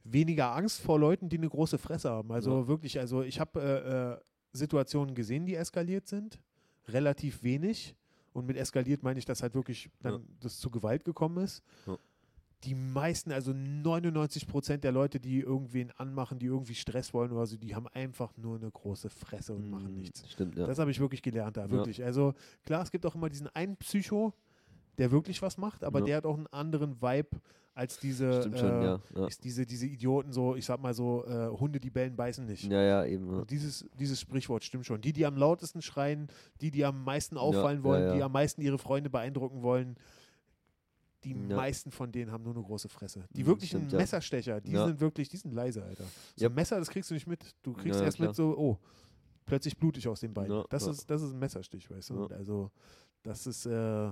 weniger Angst vor Leuten, die eine große Fresse haben. Also Ja. wirklich, also ich habe äh, äh, Situationen gesehen, die eskaliert sind. Relativ wenig. Und mit eskaliert meine ich, dass halt wirklich dann Ja. das zu Gewalt gekommen ist. Ja. Die meisten, also 99 Prozent der Leute, die irgendwen anmachen, die irgendwie Stress wollen oder so, die haben einfach nur eine große Fresse und machen Mm, nichts. Stimmt, ja. Das habe ich wirklich gelernt da, Ja. wirklich. Also klar, es gibt auch immer diesen einen Psycho, der wirklich was macht, aber Ja. der hat auch einen anderen Vibe als diese, schon, äh, ja. Ja. diese, diese Idioten, so, ich sag mal so, äh, Hunde, die bellen, beißen nicht. ja, ja, eben. Ja. Dieses, dieses Sprichwort stimmt schon. Die, die am lautesten schreien, die, die am meisten auffallen ja, wollen, ja. die am meisten ihre Freunde beeindrucken wollen, die Ja. meisten von denen haben nur eine große Fresse. Die Mhm, wirklichen stimmt. Messerstecher, die Ja. sind wirklich, die sind leise, Alter. So ein Messer, das kriegst du nicht mit. Du kriegst erst klar. mit so, oh, plötzlich blutig aus den Beinen. Das. Ist, das ist ein Messerstich, weißt du. Also, das ist, äh,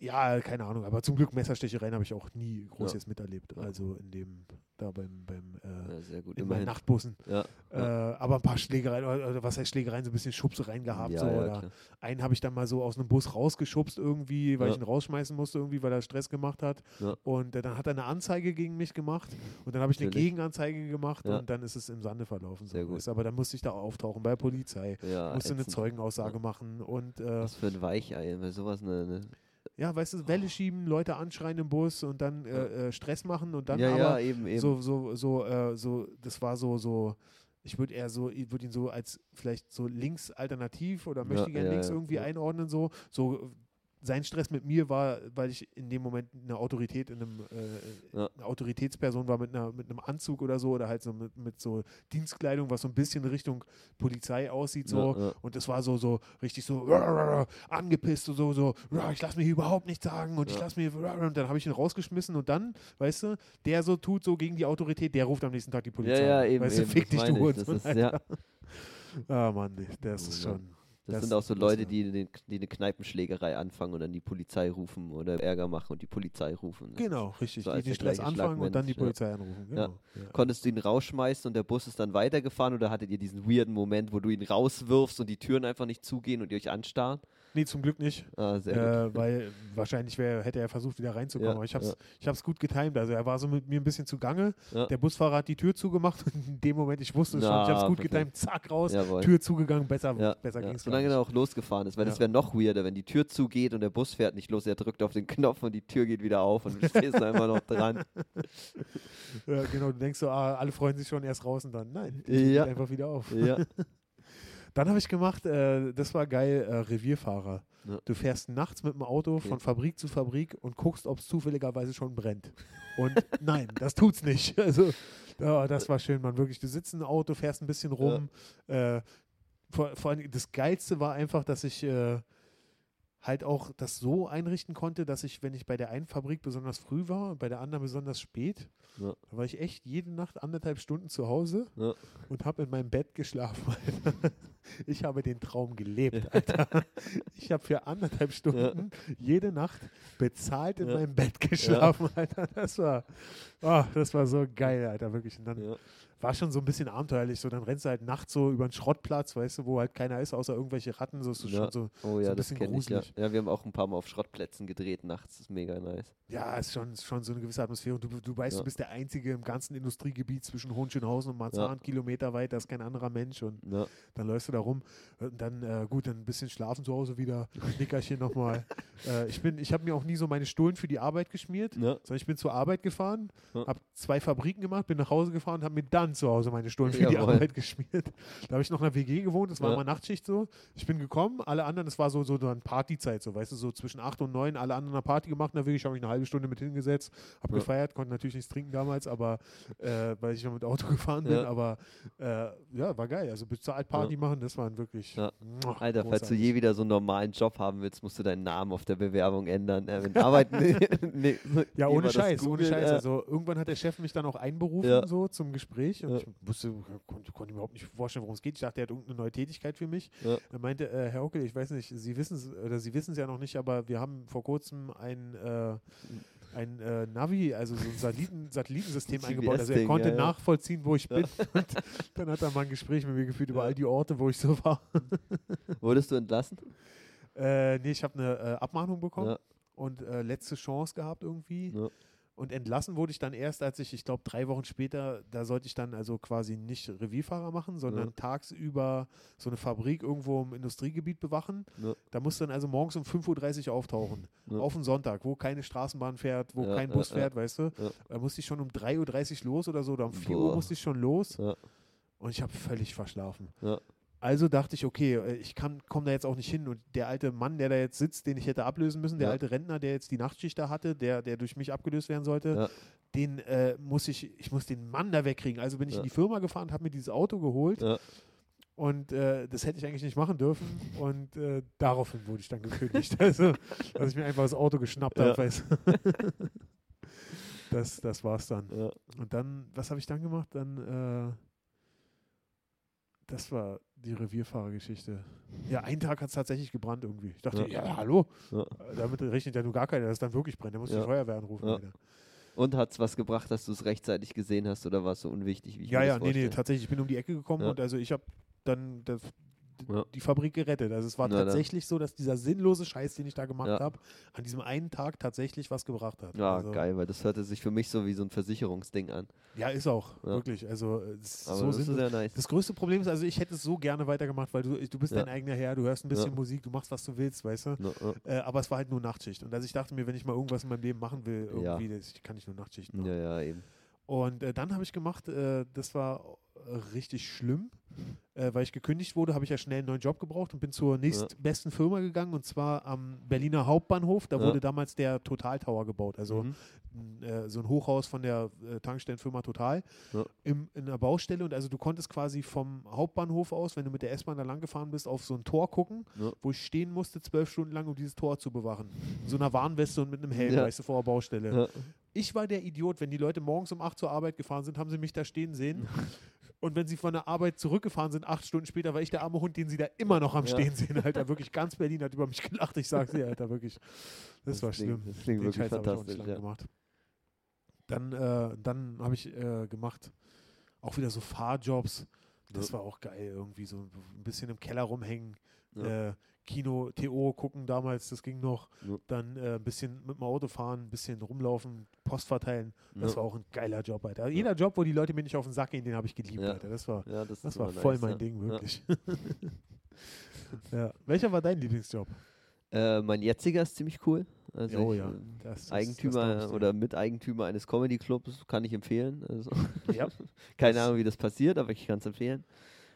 ja, keine Ahnung, aber zum Glück Messerstechereien habe ich auch nie groß Ja. jetzt miterlebt. Ja. Also in dem, da beim, beim äh, ja, in meinen. Nachtbussen. Äh, aber ein paar Schlägereien, oder, oder was heißt Schlägereien, so ein bisschen Schubsereien gehabt. so, oder klar. einen habe ich dann mal so aus einem Bus rausgeschubst irgendwie, weil ich ihn rausschmeißen musste irgendwie, weil er Stress gemacht hat. Und äh, dann hat er eine Anzeige gegen mich gemacht und dann habe ich eine Natürlich. Gegenanzeige gemacht und dann ist es im Sande verlaufen. So. Sehr gut. Aber dann musste ich da auftauchen bei der Polizei, musste eine ätzend. Zeugenaussage machen und äh, Was für ein Weichei, bei sowas eine, eine ja, weißt du, Welle schieben, Leute anschreien im Bus und dann äh, äh, Stress machen und dann ja, aber ja, eben, eben. so, so, so, äh, so, das war so, so, ich würde eher so, ich würde ihn so als vielleicht so links alternativ oder möchte Ja, gerne ja, links ja, irgendwie einordnen, so, so sein Stress mit mir war, weil ich in dem Moment eine Autorität in einem, äh, Ja. eine Autoritätsperson war mit, einer, mit einem Anzug oder so oder halt so mit, mit so Dienstkleidung, was so ein bisschen Richtung Polizei aussieht, so. Ja, ja. Und es war so, so richtig so angepisst und so, so, ich lasse hier überhaupt nichts sagen und ich lasse mir, und dann habe ich ihn rausgeschmissen und dann, weißt du, der so tut so gegen die Autorität, der ruft am nächsten Tag die Polizei. Ja, ja, eben. Weißt du, eben, fick dich, du ich. Alter. ja, Ah, Mann, das ist schon. Das, Das- sind auch so Leute, die, den- die eine Kneipenschlägerei anfangen und dann die Polizei rufen oder Ärger machen und die Polizei rufen. Genau, richtig. so die den Stress anfangen und dann die Polizei anrufen. Genau. Ja. Konntest du ihn rausschmeißen und der Bus ist dann weitergefahren oder hattet ihr diesen weirden Moment, wo du ihn rauswirfst und die Türen einfach nicht zugehen und ihr euch anstarren? Nee, zum Glück nicht. Ah, sehr gut. Äh, weil wahrscheinlich wär, hätte er versucht, wieder reinzukommen. Ja, aber ich habe es ja. ich hab's gut getimt. Also er war so mit mir ein bisschen zugange. Ja. Der Busfahrer hat die Tür zugemacht *laughs* und in dem Moment, ich wusste es schon, ich habe es gut perfekt. getimt, zack, raus, Jawohl. Tür zugegangen, besser, Ja, besser ja. ging es Solange er auch losgefahren ist, weil das wäre noch weirder, wenn die Tür zugeht und der Bus fährt nicht los, er drückt auf den Knopf und die Tür geht wieder auf und du *laughs* stehst einfach noch dran. Ja, genau, du denkst so, ah, alle freuen sich schon erst raus und dann, nein, die geht einfach wieder auf. Ja. *laughs* Dann habe ich gemacht, äh, das war geil, äh, Revierfahrer. Ja. Du fährst nachts mit dem Auto Okay. von Fabrik zu Fabrik und guckst, ob es zufälligerweise schon brennt. Und *laughs* nein, das tut's nicht. *laughs* Also, ja, das war schön, man. Wirklich, du sitzt im Auto, fährst ein bisschen rum. Äh, vor, vor allem, das Geilste war einfach, dass ich äh, halt auch das so einrichten konnte, dass ich, wenn ich bei der einen Fabrik besonders früh war und bei der anderen besonders spät, Ja. da war ich echt jede Nacht anderthalb Stunden zu Hause Ja. und habe in meinem Bett geschlafen. Alter. Ich habe den Traum gelebt, *laughs* Alter. Ich habe für anderthalb Stunden jede Nacht bezahlt in Ja. meinem Bett geschlafen, Alter. Das war, oh, das war so geil, Alter, wirklich. Und dann Ja. War schon so ein bisschen abenteuerlich. So, dann rennst du halt nachts so über einen Schrottplatz, weißt du, wo halt keiner ist, außer irgendwelche Ratten. So ist es Ja. schon so, Oh so ja, ein das bisschen kenne ich. Ja. gruselig. ja, wir haben auch ein paar Mal auf Schrottplätzen gedreht nachts. Das ist mega nice. Ja, ist schon, ist schon so eine gewisse Atmosphäre. Und du, du weißt, du bist der Einzige im ganzen Industriegebiet zwischen Hohenschönhausen und Marzahn, Kilometer weit, da ist kein anderer Mensch. Und dann läufst du da rum. Und dann, äh, gut, dann ein bisschen schlafen zu Hause wieder, Nickerchen nochmal. *laughs* äh, ich bin, ich habe mir auch nie so meine Stullen für die Arbeit geschmiert, sondern ich bin zur Arbeit gefahren, habe zwei Fabriken gemacht, bin nach Hause gefahren und habe mir dann zu Hause meine Stullen für die. Arbeit *laughs* geschmiert. Da habe ich noch in einer WG gewohnt, das war Ja. immer Nachtschicht so. Ich bin gekommen, alle anderen, das war so, so dann Partyzeit, so, weißt du, so zwischen 8 und 9, alle anderen haben Party gemacht, in der WG, ich habe mich eine halbe Stunde mit hingesetzt, habe Ja. gefeiert, konnte natürlich nichts trinken damals, aber äh, weil ich noch mit Auto *laughs* gefahren bin, Ja. aber äh, ja, war geil. Also bezahlt Party machen, das waren wirklich. Alter, falls du großartig. je wieder so einen normalen Job haben willst, musst du deinen Namen auf der Bewerbung ändern. Äh, wenn Arbeiten. *laughs* nee, Ja, ohne Scheiß, ohne googelt, Scheiß. Also irgendwann hat der Chef mich dann auch einberufen, so zum Gespräch. Und Ja. ich wusste, konnte, konnte mir überhaupt nicht vorstellen, worum es geht. Ich dachte, er hat irgendeine neue Tätigkeit für mich. Ja. Er meinte, äh, Herr Ockel, ich weiß nicht, Sie wissen es oder Sie wissen es ja noch nicht, aber wir haben vor kurzem ein, äh, ein äh, Navi, also so ein Satelliten, *laughs* Satellitensystem eingebaut. Also er konnte ja, ja. nachvollziehen, wo ich bin. *laughs* Und dann hat er mal ein Gespräch mit mir geführt über all die Orte, wo ich so war. *laughs* Wurdest du entlassen? Äh, nee, ich habe eine äh, Abmahnung bekommen Ja. und äh, letzte Chance gehabt irgendwie. Und entlassen wurde ich dann erst, als ich, ich glaube, drei Wochen später, da sollte ich dann also quasi nicht Revierfahrer machen, sondern Ja. tagsüber so eine Fabrik irgendwo im Industriegebiet bewachen. Ja. Da musst du dann also morgens um 5.30 Uhr auftauchen. Ja. Auf einen Sonntag, wo keine Straßenbahn fährt, wo kein Bus fährt, weißt du. Da musste ich schon um 3.30 Uhr los oder so, oder um 4 Uhr Boah. musste ich schon los. Und ich habe völlig verschlafen. Ja. Also dachte ich, okay, äh, ich komme da jetzt auch nicht hin. Und der alte Mann, der da jetzt sitzt, den ich hätte ablösen müssen, der Ja. alte Rentner, der jetzt die Nachtschicht da hatte, der, der durch mich abgelöst werden sollte, Ja. den äh, muss ich, ich muss den Mann da wegkriegen. Also bin ich Ja. in die Firma gefahren, habe mir dieses Auto geholt und äh, das hätte ich eigentlich nicht machen dürfen. Und äh, daraufhin wurde ich dann gekündigt. *laughs* Also, dass ich mir einfach das Auto geschnappt habe. *laughs* Das, das war's dann. Ja. Und dann, was habe ich dann gemacht? Dann, äh, das war die Revierfahrergeschichte. *laughs* Ja, einen Tag hat es tatsächlich gebrannt irgendwie. Ich dachte, ja, Ja. hallo, Ja. Damit rechnet ja nur gar keiner, dass es dann wirklich brennt. Da muss Ja. die Feuerwehr anrufen. Ja. Und hat es was gebracht, dass du es rechtzeitig gesehen hast oder war es so unwichtig, wie ich Ja, ja, nee, nee, vorstelle? tatsächlich. Ich bin um die Ecke gekommen und also ich habe dann das, Ja. die Fabrik gerettet. Also es war Na dann. tatsächlich so, dass dieser sinnlose Scheiß, den ich da gemacht Ja. habe, an diesem einen Tag tatsächlich was gebracht hat. Ja, also, geil, weil das hörte sich für mich so wie so ein Versicherungsding an. Ja, ist auch, Ja. wirklich. Also ist Aber so das ist sehr nice. Das größte Problem ist, also ich hätte es so gerne weitergemacht, weil du, du bist Ja. dein eigener Herr, du hörst ein bisschen Ja. Musik, du machst, was du willst, weißt du? Ja, ja. Äh, aber es war halt nur Nachtschicht. Und also ich dachte mir, wenn ich mal irgendwas in meinem Leben machen will, Ja. irgendwie, das kann ich nur Nachtschicht machen. ja, ja, eben. Und äh, dann habe ich gemacht, äh, das war richtig schlimm, äh, weil ich gekündigt wurde, habe ich ja schnell einen neuen Job gebraucht und bin zur nächstbesten Firma gegangen und zwar am Berliner Hauptbahnhof. Da Ja. wurde damals der Total Tower gebaut, also Mhm. äh, so ein Hochhaus von der äh, Tankstellenfirma Total Ja. im, in der Baustelle. Und also du konntest quasi vom Hauptbahnhof aus, wenn du mit der S-Bahn da lang gefahren bist, auf so ein Tor gucken, Ja. wo ich stehen musste, zwölf Stunden lang, um dieses Tor zu bewachen. In so einer Warnweste und mit einem Helm, Ja. weißt du, vor der Baustelle. Ja. Ich war der Idiot, wenn die Leute morgens um 8 zur Arbeit gefahren sind, haben sie mich da stehen sehen. *laughs* Und wenn sie von der Arbeit zurückgefahren sind, acht Stunden später, war ich der arme Hund, den sie da immer noch am Ja. Stehen sehen, Alter. Wirklich ganz Berlin hat über mich gelacht. Ich sag's dir, Alter, wirklich. Das, Das war klingt- schlimm. das klingt Den wirklich Scheiß hab ich auch nicht fantastisch, ja. gemacht. Dann, äh, dann habe ich äh, gemacht, auch wieder so Fahrjobs. Das Ja. war auch geil, irgendwie so ein bisschen im Keller rumhängen. Ja. Äh, Kino, TO gucken damals, das ging noch. Ja. Dann äh, ein bisschen mit dem Auto fahren, ein bisschen rumlaufen, Post verteilen. Das Ja. war auch ein geiler Job, Alter. Jeder Job, wo die Leute mir nicht auf den Sack gehen, den habe ich geliebt, Ja. Alter. Das war, Ja, das, das war voll nice, mein ja. Ding, Ja. wirklich. *laughs* ja. Welcher war dein Lieblingsjob? Äh, mein jetziger ist ziemlich cool. Also oh ich, ja. äh, Das, das, das Eigentümer ich dir. oder Miteigentümer eines Comedy-Clubs kann ich empfehlen. Also, Ja. *laughs* keine Das- Ahnung, wie das passiert, aber ich kann es empfehlen.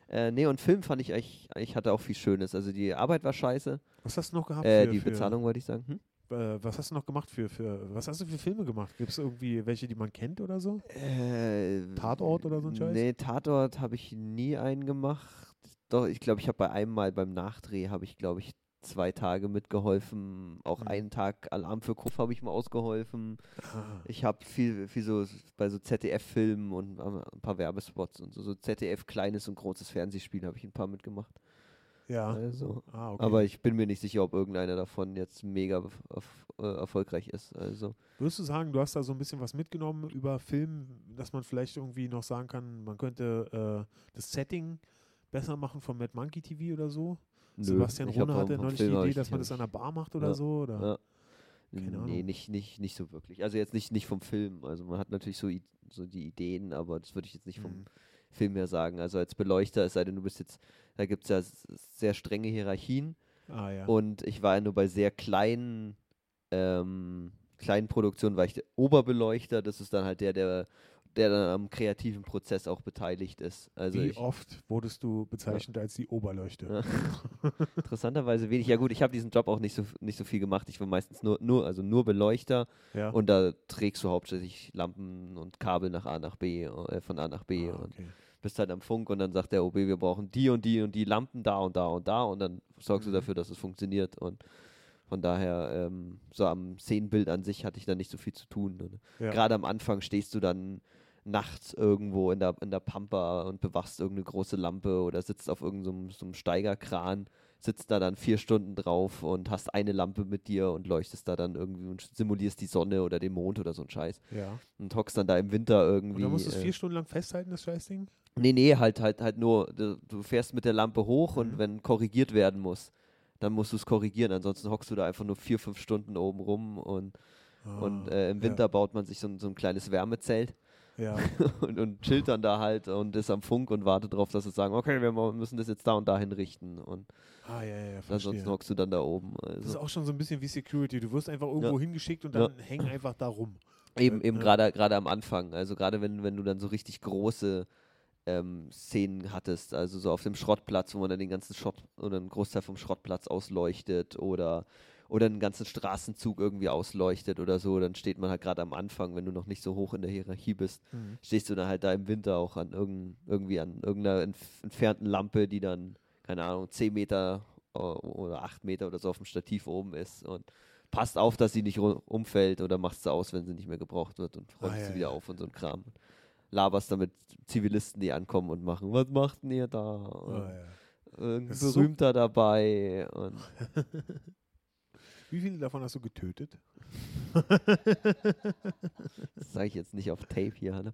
Äh, nee, und Film fand ich eigentlich, ich hatte auch viel Schönes. Also die Arbeit war scheiße. Was hast du noch gehabt? Äh, für, die für, Bezahlung wollte ich sagen. Hm? Äh, was hast du noch gemacht für, für, was hast du für Filme gemacht? Gibt es irgendwie welche, die man kennt oder so? Äh, Tatort oder so ein Scheiß? Nee, Tatort habe ich nie einen gemacht. Doch, ich glaube, ich habe bei einem Mal beim Nachdreh, habe ich, glaube ich, zwei Tage mitgeholfen. Auch Mhm. einen Tag Alarm für Kopf habe ich mal ausgeholfen. Ah, Ich habe viel, viel so bei so ZDF-Filmen und äh, ein paar Werbespots und so, so ZDF kleines und großes Fernsehspiel habe ich ein paar mitgemacht. ja. Also, Ah, okay. Aber ich bin mir nicht sicher, ob irgendeiner davon jetzt mega äh, erfolgreich ist. Also Würdest du sagen, du hast da so ein bisschen was mitgenommen über Film, dass man vielleicht irgendwie noch sagen kann, man könnte äh, das Setting besser machen von Mad Monkey TV oder so? Nö, Sebastian vom- hatte neulich die Idee, dass man das an der Bar macht oder Ja, so? Oder? Ja. Keine nee, Ahnung. nicht, nicht, nicht so wirklich. Also jetzt nicht, nicht vom Film. Also man hat natürlich so, so die Ideen, aber das würde ich jetzt nicht vom Mhm. Film her sagen. Also als Beleuchter, es sei denn, du bist jetzt, da gibt es ja sehr strenge Hierarchien. Ah ja. Und ich war ja nur bei sehr kleinen, ähm, kleinen Produktionen, war ich der Oberbeleuchter. Das ist dann halt der, der, der dann am kreativen Prozess auch beteiligt ist. Also Wie ich, oft wurdest du bezeichnet als die Oberleuchte? Ja. *laughs* interessanterweise wenig. Ja gut, ich habe diesen Job auch nicht so, nicht so viel gemacht. Ich war meistens nur, nur, also nur Beleuchter Ja. und da trägst du hauptsächlich Lampen und Kabel nach A nach B, äh, von A nach B ah, und okay. bist halt am Funk und dann sagt der OB, wir brauchen die und die und die Lampen da und da und da und dann sorgst Mhm. du dafür, dass es funktioniert und von daher, ähm, so am Szenenbild an sich hatte ich dann nicht so viel zu tun. Und Ja. Gerade am Anfang stehst du dann nachts irgendwo in der, in der Pampa und bewachst irgendeine große Lampe oder sitzt auf irgendeinem so einem Steigerkran, sitzt da dann vier Stunden drauf und hast eine Lampe mit dir und leuchtest da dann irgendwie und simulierst die Sonne oder den Mond oder so ein Scheiß. Ja. Und hockst dann da im Winter Und irgendwie. dann musst du es äh, vier Stunden lang festhalten, das Scheißding? Nee, nee, halt, halt, halt nur, du, du fährst mit der Lampe hoch und Mhm. wenn korrigiert werden muss, dann musst du es korrigieren. Ansonsten hockst du da einfach nur vier, fünf Stunden oben rum und, und Ah, äh, im ja. Winter baut man sich so, so ein kleines Wärmezelt Ja. *laughs* und, und chillt dann da halt und ist am Funk und wartet darauf, dass sie sagen, okay, wir müssen das jetzt da und dahin richten und Ah, ja, ja, ja, verstehe. ansonsten hockst du dann da oben. Das ist Also. auch schon so ein bisschen wie Security. Du wirst einfach irgendwo hingeschickt und Ja. dann hängen einfach da rum. Eben, Äh, eben ja. gerade gerade am Anfang. Also gerade wenn, wenn du dann so richtig große ähm, Szenen hattest, also so auf dem Schrottplatz, wo man dann den ganzen Schrott oder einen Großteil vom Schrottplatz ausleuchtet oder oder einen ganzen Straßenzug irgendwie ausleuchtet oder so, dann steht man halt gerade am Anfang, wenn du noch nicht so hoch in der Hierarchie bist, Mhm. stehst du dann halt da im Winter auch an irgend, irgendwie an irgendeiner entf entfernten Lampe, die dann, keine Ahnung, 10 Meter äh, oder 8 Meter oder so auf dem Stativ oben ist und passt auf, dass sie nicht umfällt oder machst sie aus, wenn sie nicht mehr gebraucht wird und räumst Ah, ja, sie wieder ja. auf und so ein Kram. Laberst damit Zivilisten, die ankommen und machen, was macht denn ihr da? Und Ah, ja. Ist so- Berühmter dabei und *laughs* Wie viele davon hast du getötet? *laughs* Das sage ich jetzt nicht auf Tape hier, Hanno.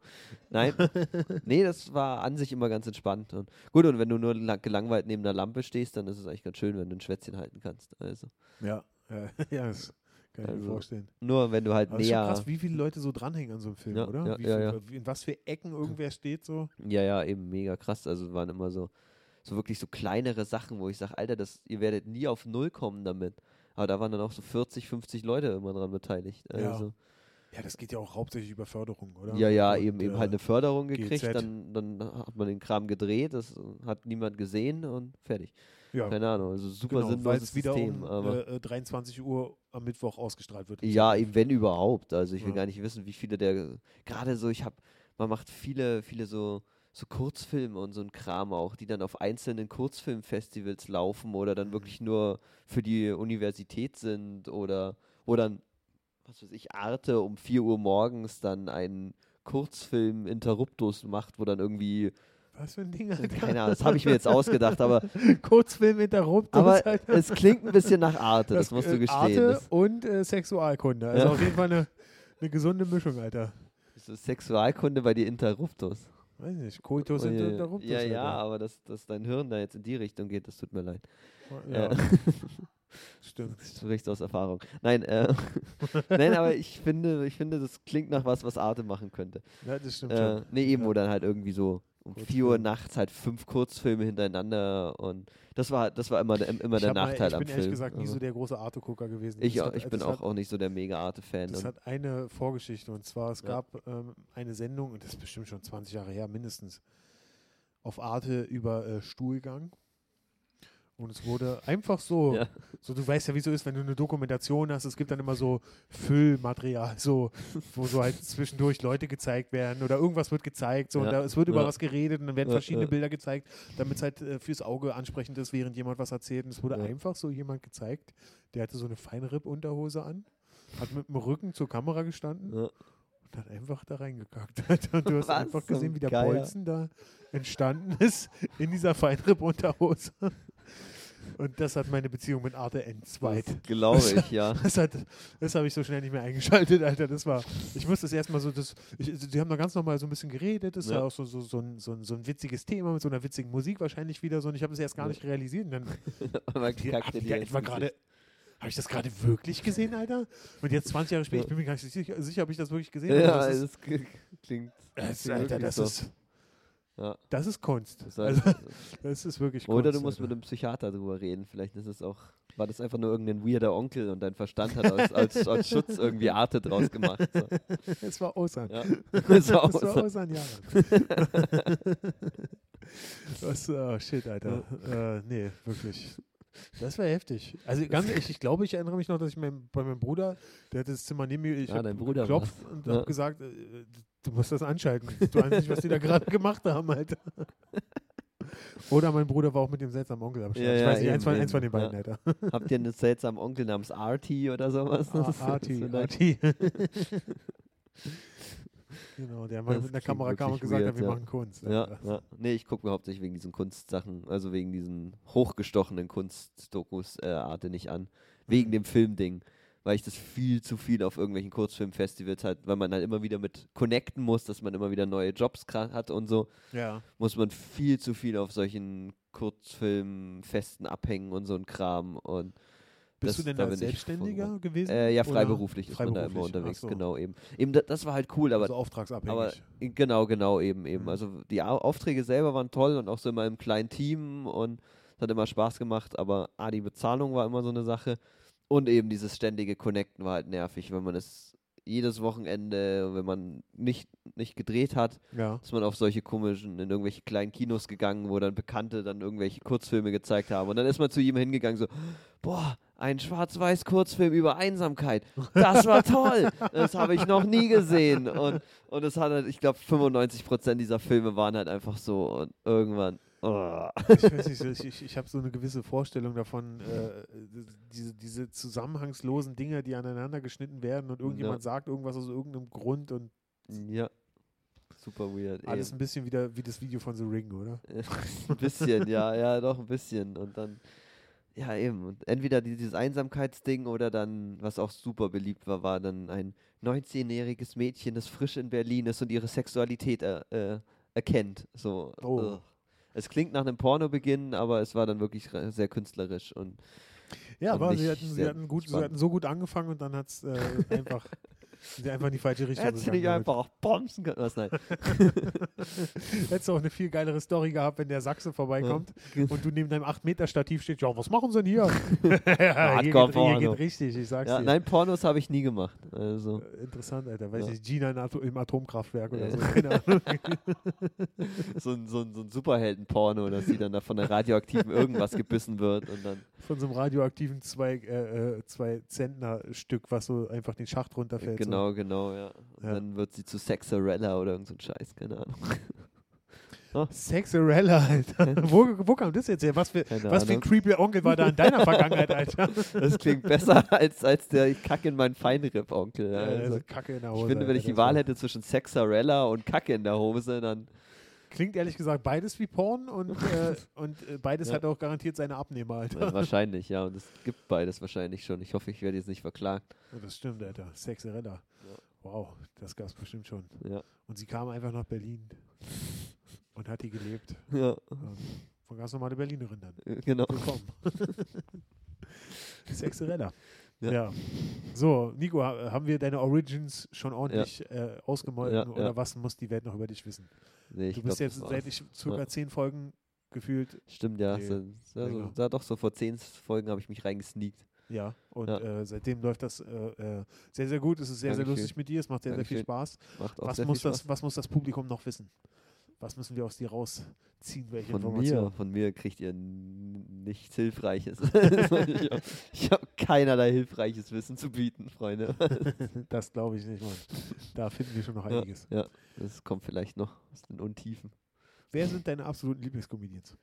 Nein, nee, das war an sich immer ganz entspannt. Und gut, und wenn du nur lang, gelangweilt neben der Lampe stehst, dann ist es eigentlich ganz schön, wenn du ein Schwätzchen halten kannst. Also Ja. Ja, *laughs* ja das kann ich mir Also, vorstellen. nur wenn du halt Aber es ist schon näher. krass, wie viele Leute so dranhängen an so einem Film, Ja, oder? ja, wie ja, viel, In was für Ecken irgendwer steht so. Ja, ja, eben mega krass. Also waren immer so, so wirklich so kleinere Sachen, wo ich sage, Alter, das, ihr werdet nie auf Null kommen damit. Aber da waren dann auch so 40, 50 Leute immer dran beteiligt. Ja. Also, Ja, das geht ja auch hauptsächlich über Förderung, oder? ja, ja, Und, eben, eben äh, halt eine Förderung gekriegt, GZ. dann, dann hat man den Kram gedreht, das hat niemand gesehen und fertig. Ja, Keine Ahnung, also super genau, sinnloses es wieder System. um aber äh, äh, 23 Uhr am Mittwoch ausgestrahlt wird. Ja, eben wenn überhaupt. Also ich will Ja. gar nicht wissen, wie viele der gerade so, ich habe, man macht viele, viele so, so Kurzfilme und so ein Kram auch, die dann auf einzelnen Kurzfilmfestivals laufen oder dann Mhm. wirklich nur für die Universität sind oder oder was weiß ich, Arte um 4 Uhr morgens dann einen Kurzfilm Interruptus macht, wo dann irgendwie, Was für ein Ding, Alter. keine Ahnung, das habe ich mir jetzt ausgedacht, aber, *laughs* Kurzfilm Interruptus, aber Alter. es klingt ein bisschen nach Arte, das, Das, musst du äh, gestehen. Arte Das, und äh, Sexualkunde. Also Ja. auf jeden Fall eine, eine gesunde Mischung, Alter. so Sexualkunde bei dir Interruptus. Weiß nicht, Coitus Oh, ja, Interruptus. Ja, ja, aber dass, dass dein Hirn da jetzt in die Richtung geht, das tut mir leid. Ja, Äh, *laughs* stimmt. das sprichst aus Erfahrung. Nein, äh, *laughs* nein, aber ich finde, ich finde, das klingt nach was, was Arte machen könnte. Ja, das stimmt Äh, schon. nee, eben, Ja. wo dann halt irgendwie so um Kurzfilm. 4 Uhr nachts halt fünf Kurzfilme hintereinander und das war, das war immer, der, immer Ich der hab mal- Nachteil ich am bin ehrlich Film. gesagt nie aber so der große Arte-Gucker gewesen. ich hat- ich bin auch, hat, auch nicht so der mega Arte-Fan. Das und- hat eine Vorgeschichte und zwar, es Ja. gab ähm, eine Sendung, und das ist bestimmt schon 20 Jahre her, mindestens, auf Arte über äh, Stuhlgang. Und es wurde einfach so, Ja. so, du weißt ja, wie so ist, wenn du eine Dokumentation hast, es gibt dann immer so Füllmaterial, so, wo so halt zwischendurch Leute gezeigt werden oder irgendwas wird gezeigt, so, und Ja. da, es wird über Ja. was geredet und dann werden verschiedene. Bilder gezeigt, damit es halt äh, fürs Auge ansprechend ist, während jemand was erzählt. Und es wurde einfach so jemand gezeigt, der hatte so eine Feinripp-Unterhose an, hat mit dem Rücken zur Kamera gestanden und hat einfach da reingekackt. *laughs* Und du hast Was? einfach gesehen, wie der Geier. Bolzen da entstanden ist in dieser Feinripp-Unterhose. Und das hat meine Beziehung mit Arte entzweit. Das glaube ich, ja. *laughs* Das, hat- das habe ich so schnell nicht mehr eingeschaltet, Alter. Das war, ich musste es erstmal so, das, ich, die haben da ganz normal so ein bisschen geredet. Das Ja. war auch so, so, so, ein, so, ein, so ein witziges Thema mit so einer witzigen Musik wahrscheinlich wieder so. Und ich habe es erst gar nicht realisiert. Und dann *laughs* die, ich etwa Gesicht. gerade. Habe ich das gerade wirklich gesehen, Alter? Und jetzt 20 Jahre später, ich bin mir gar nicht sicher, sicher ob ich das wirklich gesehen habe. Ja, das ist, das klingt. das, Alter, das so. ist, Ja. das ist Kunst. Das Also, heißt, *laughs* das ist wirklich Oder Kunst. du musst mit Alter. einem Psychiater drüber reden. Vielleicht ist es auch, war das einfach nur irgendein weirder Onkel und dein Verstand hat aus, als, als Schutz irgendwie Arte draus gemacht. So. *laughs* Es war Osan. Ja. *laughs* Das war auch Das war. Osan Jaran. Was, oh shit, Alter. Äh, nee, wirklich. Das war heftig. Also ganz ehrlich, ich glaube, ich erinnere mich noch, dass ich mein, bei meinem Bruder, der hat das Zimmer neben mir, ich Ah, habe geklopft war's. und Ja. habe gesagt, äh, du musst das anschalten. Du weißt nicht, was die da gerade *laughs* gemacht haben, Alter. Oder mein Bruder war auch mit dem seltsamen Onkel am Start. Ja, ich ja, weiß nicht, eins von, eins von den beiden, ja. Alter. Habt ihr einen seltsamen Onkel namens Artie oder sowas? Ah, Das *laughs* *laughs* ist Arti, vielleicht- Arti. Genau, der mal mit einer Kamera kam und gesagt weird, hat, wir ja. machen Kunst. Ja, ja. Nee, ich gucke mir hauptsächlich wegen diesen Kunstsachen, also wegen diesen hochgestochenen Kunstdokus äh, Arte nicht an. Wegen dem Filmding. Weil ich das viel zu viel auf irgendwelchen Kurzfilmfestivals halt, weil man halt immer wieder mit connecten muss, dass man immer wieder neue Jobs hat und so, ja. muss man viel zu viel auf solchen Kurzfilmfesten abhängen und so ein Kram. Und Bist das- du denn da ich Selbstständiger gewesen? äh, ja, Oder freiberuflich ist man da immer freiberuflich? unterwegs, so. genau eben. Eben, da, das war halt cool, aber also auftragsabhängig. aber genau, genau, eben, eben. Mhm. Also die Au Aufträge selber waren toll und auch so immer im kleinen Team und es hat immer Spaß gemacht, aber ah, die Bezahlung war immer so eine Sache. Und eben dieses ständige Connecten war halt nervig, wenn man es jedes Wochenende, wenn man nicht, nicht gedreht hat, ja. ist man auf solche komischen, in irgendwelche kleinen Kinos gegangen, wo dann Bekannte dann irgendwelche Kurzfilme gezeigt haben. Und dann ist man zu ihm hingegangen, so, boah, ein Schwarz-Weiß-Kurzfilm über Einsamkeit. Das war toll. Das habe ich noch nie gesehen. Und, und es hat halt, ich glaube, 95% dieser Filme waren halt einfach so. Und irgendwann, oh. Ich weiß nicht, ich, ich, ich habe so eine gewisse Vorstellung davon, äh, diese, diese zusammenhangslosen Dinge, die aneinander geschnitten werden und irgendjemand sagt irgendwas aus irgendeinem Grund und ja, super weird. alles eben. ein bisschen wieder wie das Video von The Ring, oder? *laughs* ein bisschen, ja, ja, doch ein bisschen. Und dann, ja, eben. Und entweder dieses Einsamkeitsding oder dann, was auch super beliebt war, war dann ein 19-jähriges Mädchen, das frisch in Berlin ist und ihre Sexualität er, äh, erkennt. So. Oh. Es klingt nach einem Pornobeginn, aber es war dann wirklich sehr künstlerisch und Ja, aber sie hatten, sie, hatten gut, sie hatten so gut angefangen und dann hat es äh, einfach, *laughs* sind einfach in die falsche Richtung hätte sie gegangen. nicht damit. einfach bomsen können. Was, nein. *laughs* Hättest du auch eine viel geilere Story gehabt, wenn der Sachse vorbeikommt und du neben deinem 8-Meter-Stativ stehst. Ja, was machen sie denn hier? *laughs* ja, hier, Hardcore geht, hier Porno. geht richtig, ich sag's Ja, dir. nein, Pornos habe ich nie gemacht. Also. Äh, Interessant, Alter. Weiß Ja. nicht, Gina in Ato im Atomkraftwerk oder Ja. so. Keine Ahnung. *laughs* so ein, so ein, so ein Superhelden-Porno, dass sie dann da von der radioaktiven irgendwas gebissen wird und dann. Von so einem radioaktiven zwei, äh, äh, zwei Zentner-Stück, was so einfach den Schacht runterfällt. Genau, genau, ja. Und Ja. dann wird sie zu Sexarella oder irgend so ein Scheiß, keine Ahnung. So. *laughs* Sexarella, Alter. wo, wo kam das jetzt her? Was für, Keine was für ein creepy Onkel war da in deiner Vergangenheit, Alter? *laughs* Das klingt besser als, als der Kack in meinen Feinripp-Onkel. Ja, Also. also Kacke in der Hose. Ich finde, wenn ich die Wahl hätte zwischen Sexarella und Kacke in der Hose, dann. Klingt ehrlich gesagt beides wie Porn und, *laughs* äh, und äh, beides Ja. hat auch garantiert seine Abnehmer, Alter. Ja, *laughs* wahrscheinlich, ja. Und es gibt beides wahrscheinlich schon. Ich hoffe, ich werde jetzt nicht verklagt. Ja, das stimmt, Alter. Sexarella. Ja. Wow, das gab es bestimmt schon. Ja. Und sie kam einfach nach Berlin und hat hier gelebt. Ja, Ähm, Von ganz normale Berlinerin dann. genau. Willkommen. *laughs* Sexarella. Ja. Ja. So, Nico, ha- haben wir deine Origins schon ordentlich äh, ausgemolken Ja, oder ja. was muss die Welt noch über dich wissen? Nee, du bist glaub, jetzt das seit ich circa Ja. zehn Folgen gefühlt, Stimmt, ja. Nee, so, ja, so, ja, doch, so vor zehn Folgen habe ich mich reingesneakt. ja. Und Ja. Äh, seitdem läuft das äh, äh, sehr, sehr gut. Es ist sehr, sehr Dankeschön. lustig mit dir. Es macht sehr, sehr viel Dankeschön. Spaß. Macht auch Was sehr muss, viel das, Spaß. was muss das Publikum noch wissen? Was müssen wir aus dir rausziehen? Welche Von mir, Informationen? von mir kriegt ihr nichts Hilfreiches. *laughs* ich habe hab keinerlei hilfreiches Wissen zu bieten, Freunde. *laughs* Das glaube ich nicht, Mann. Da finden wir schon noch ja, einiges. ja, das kommt vielleicht noch aus den Untiefen. Wer sind deine absoluten Lieblingscomedians?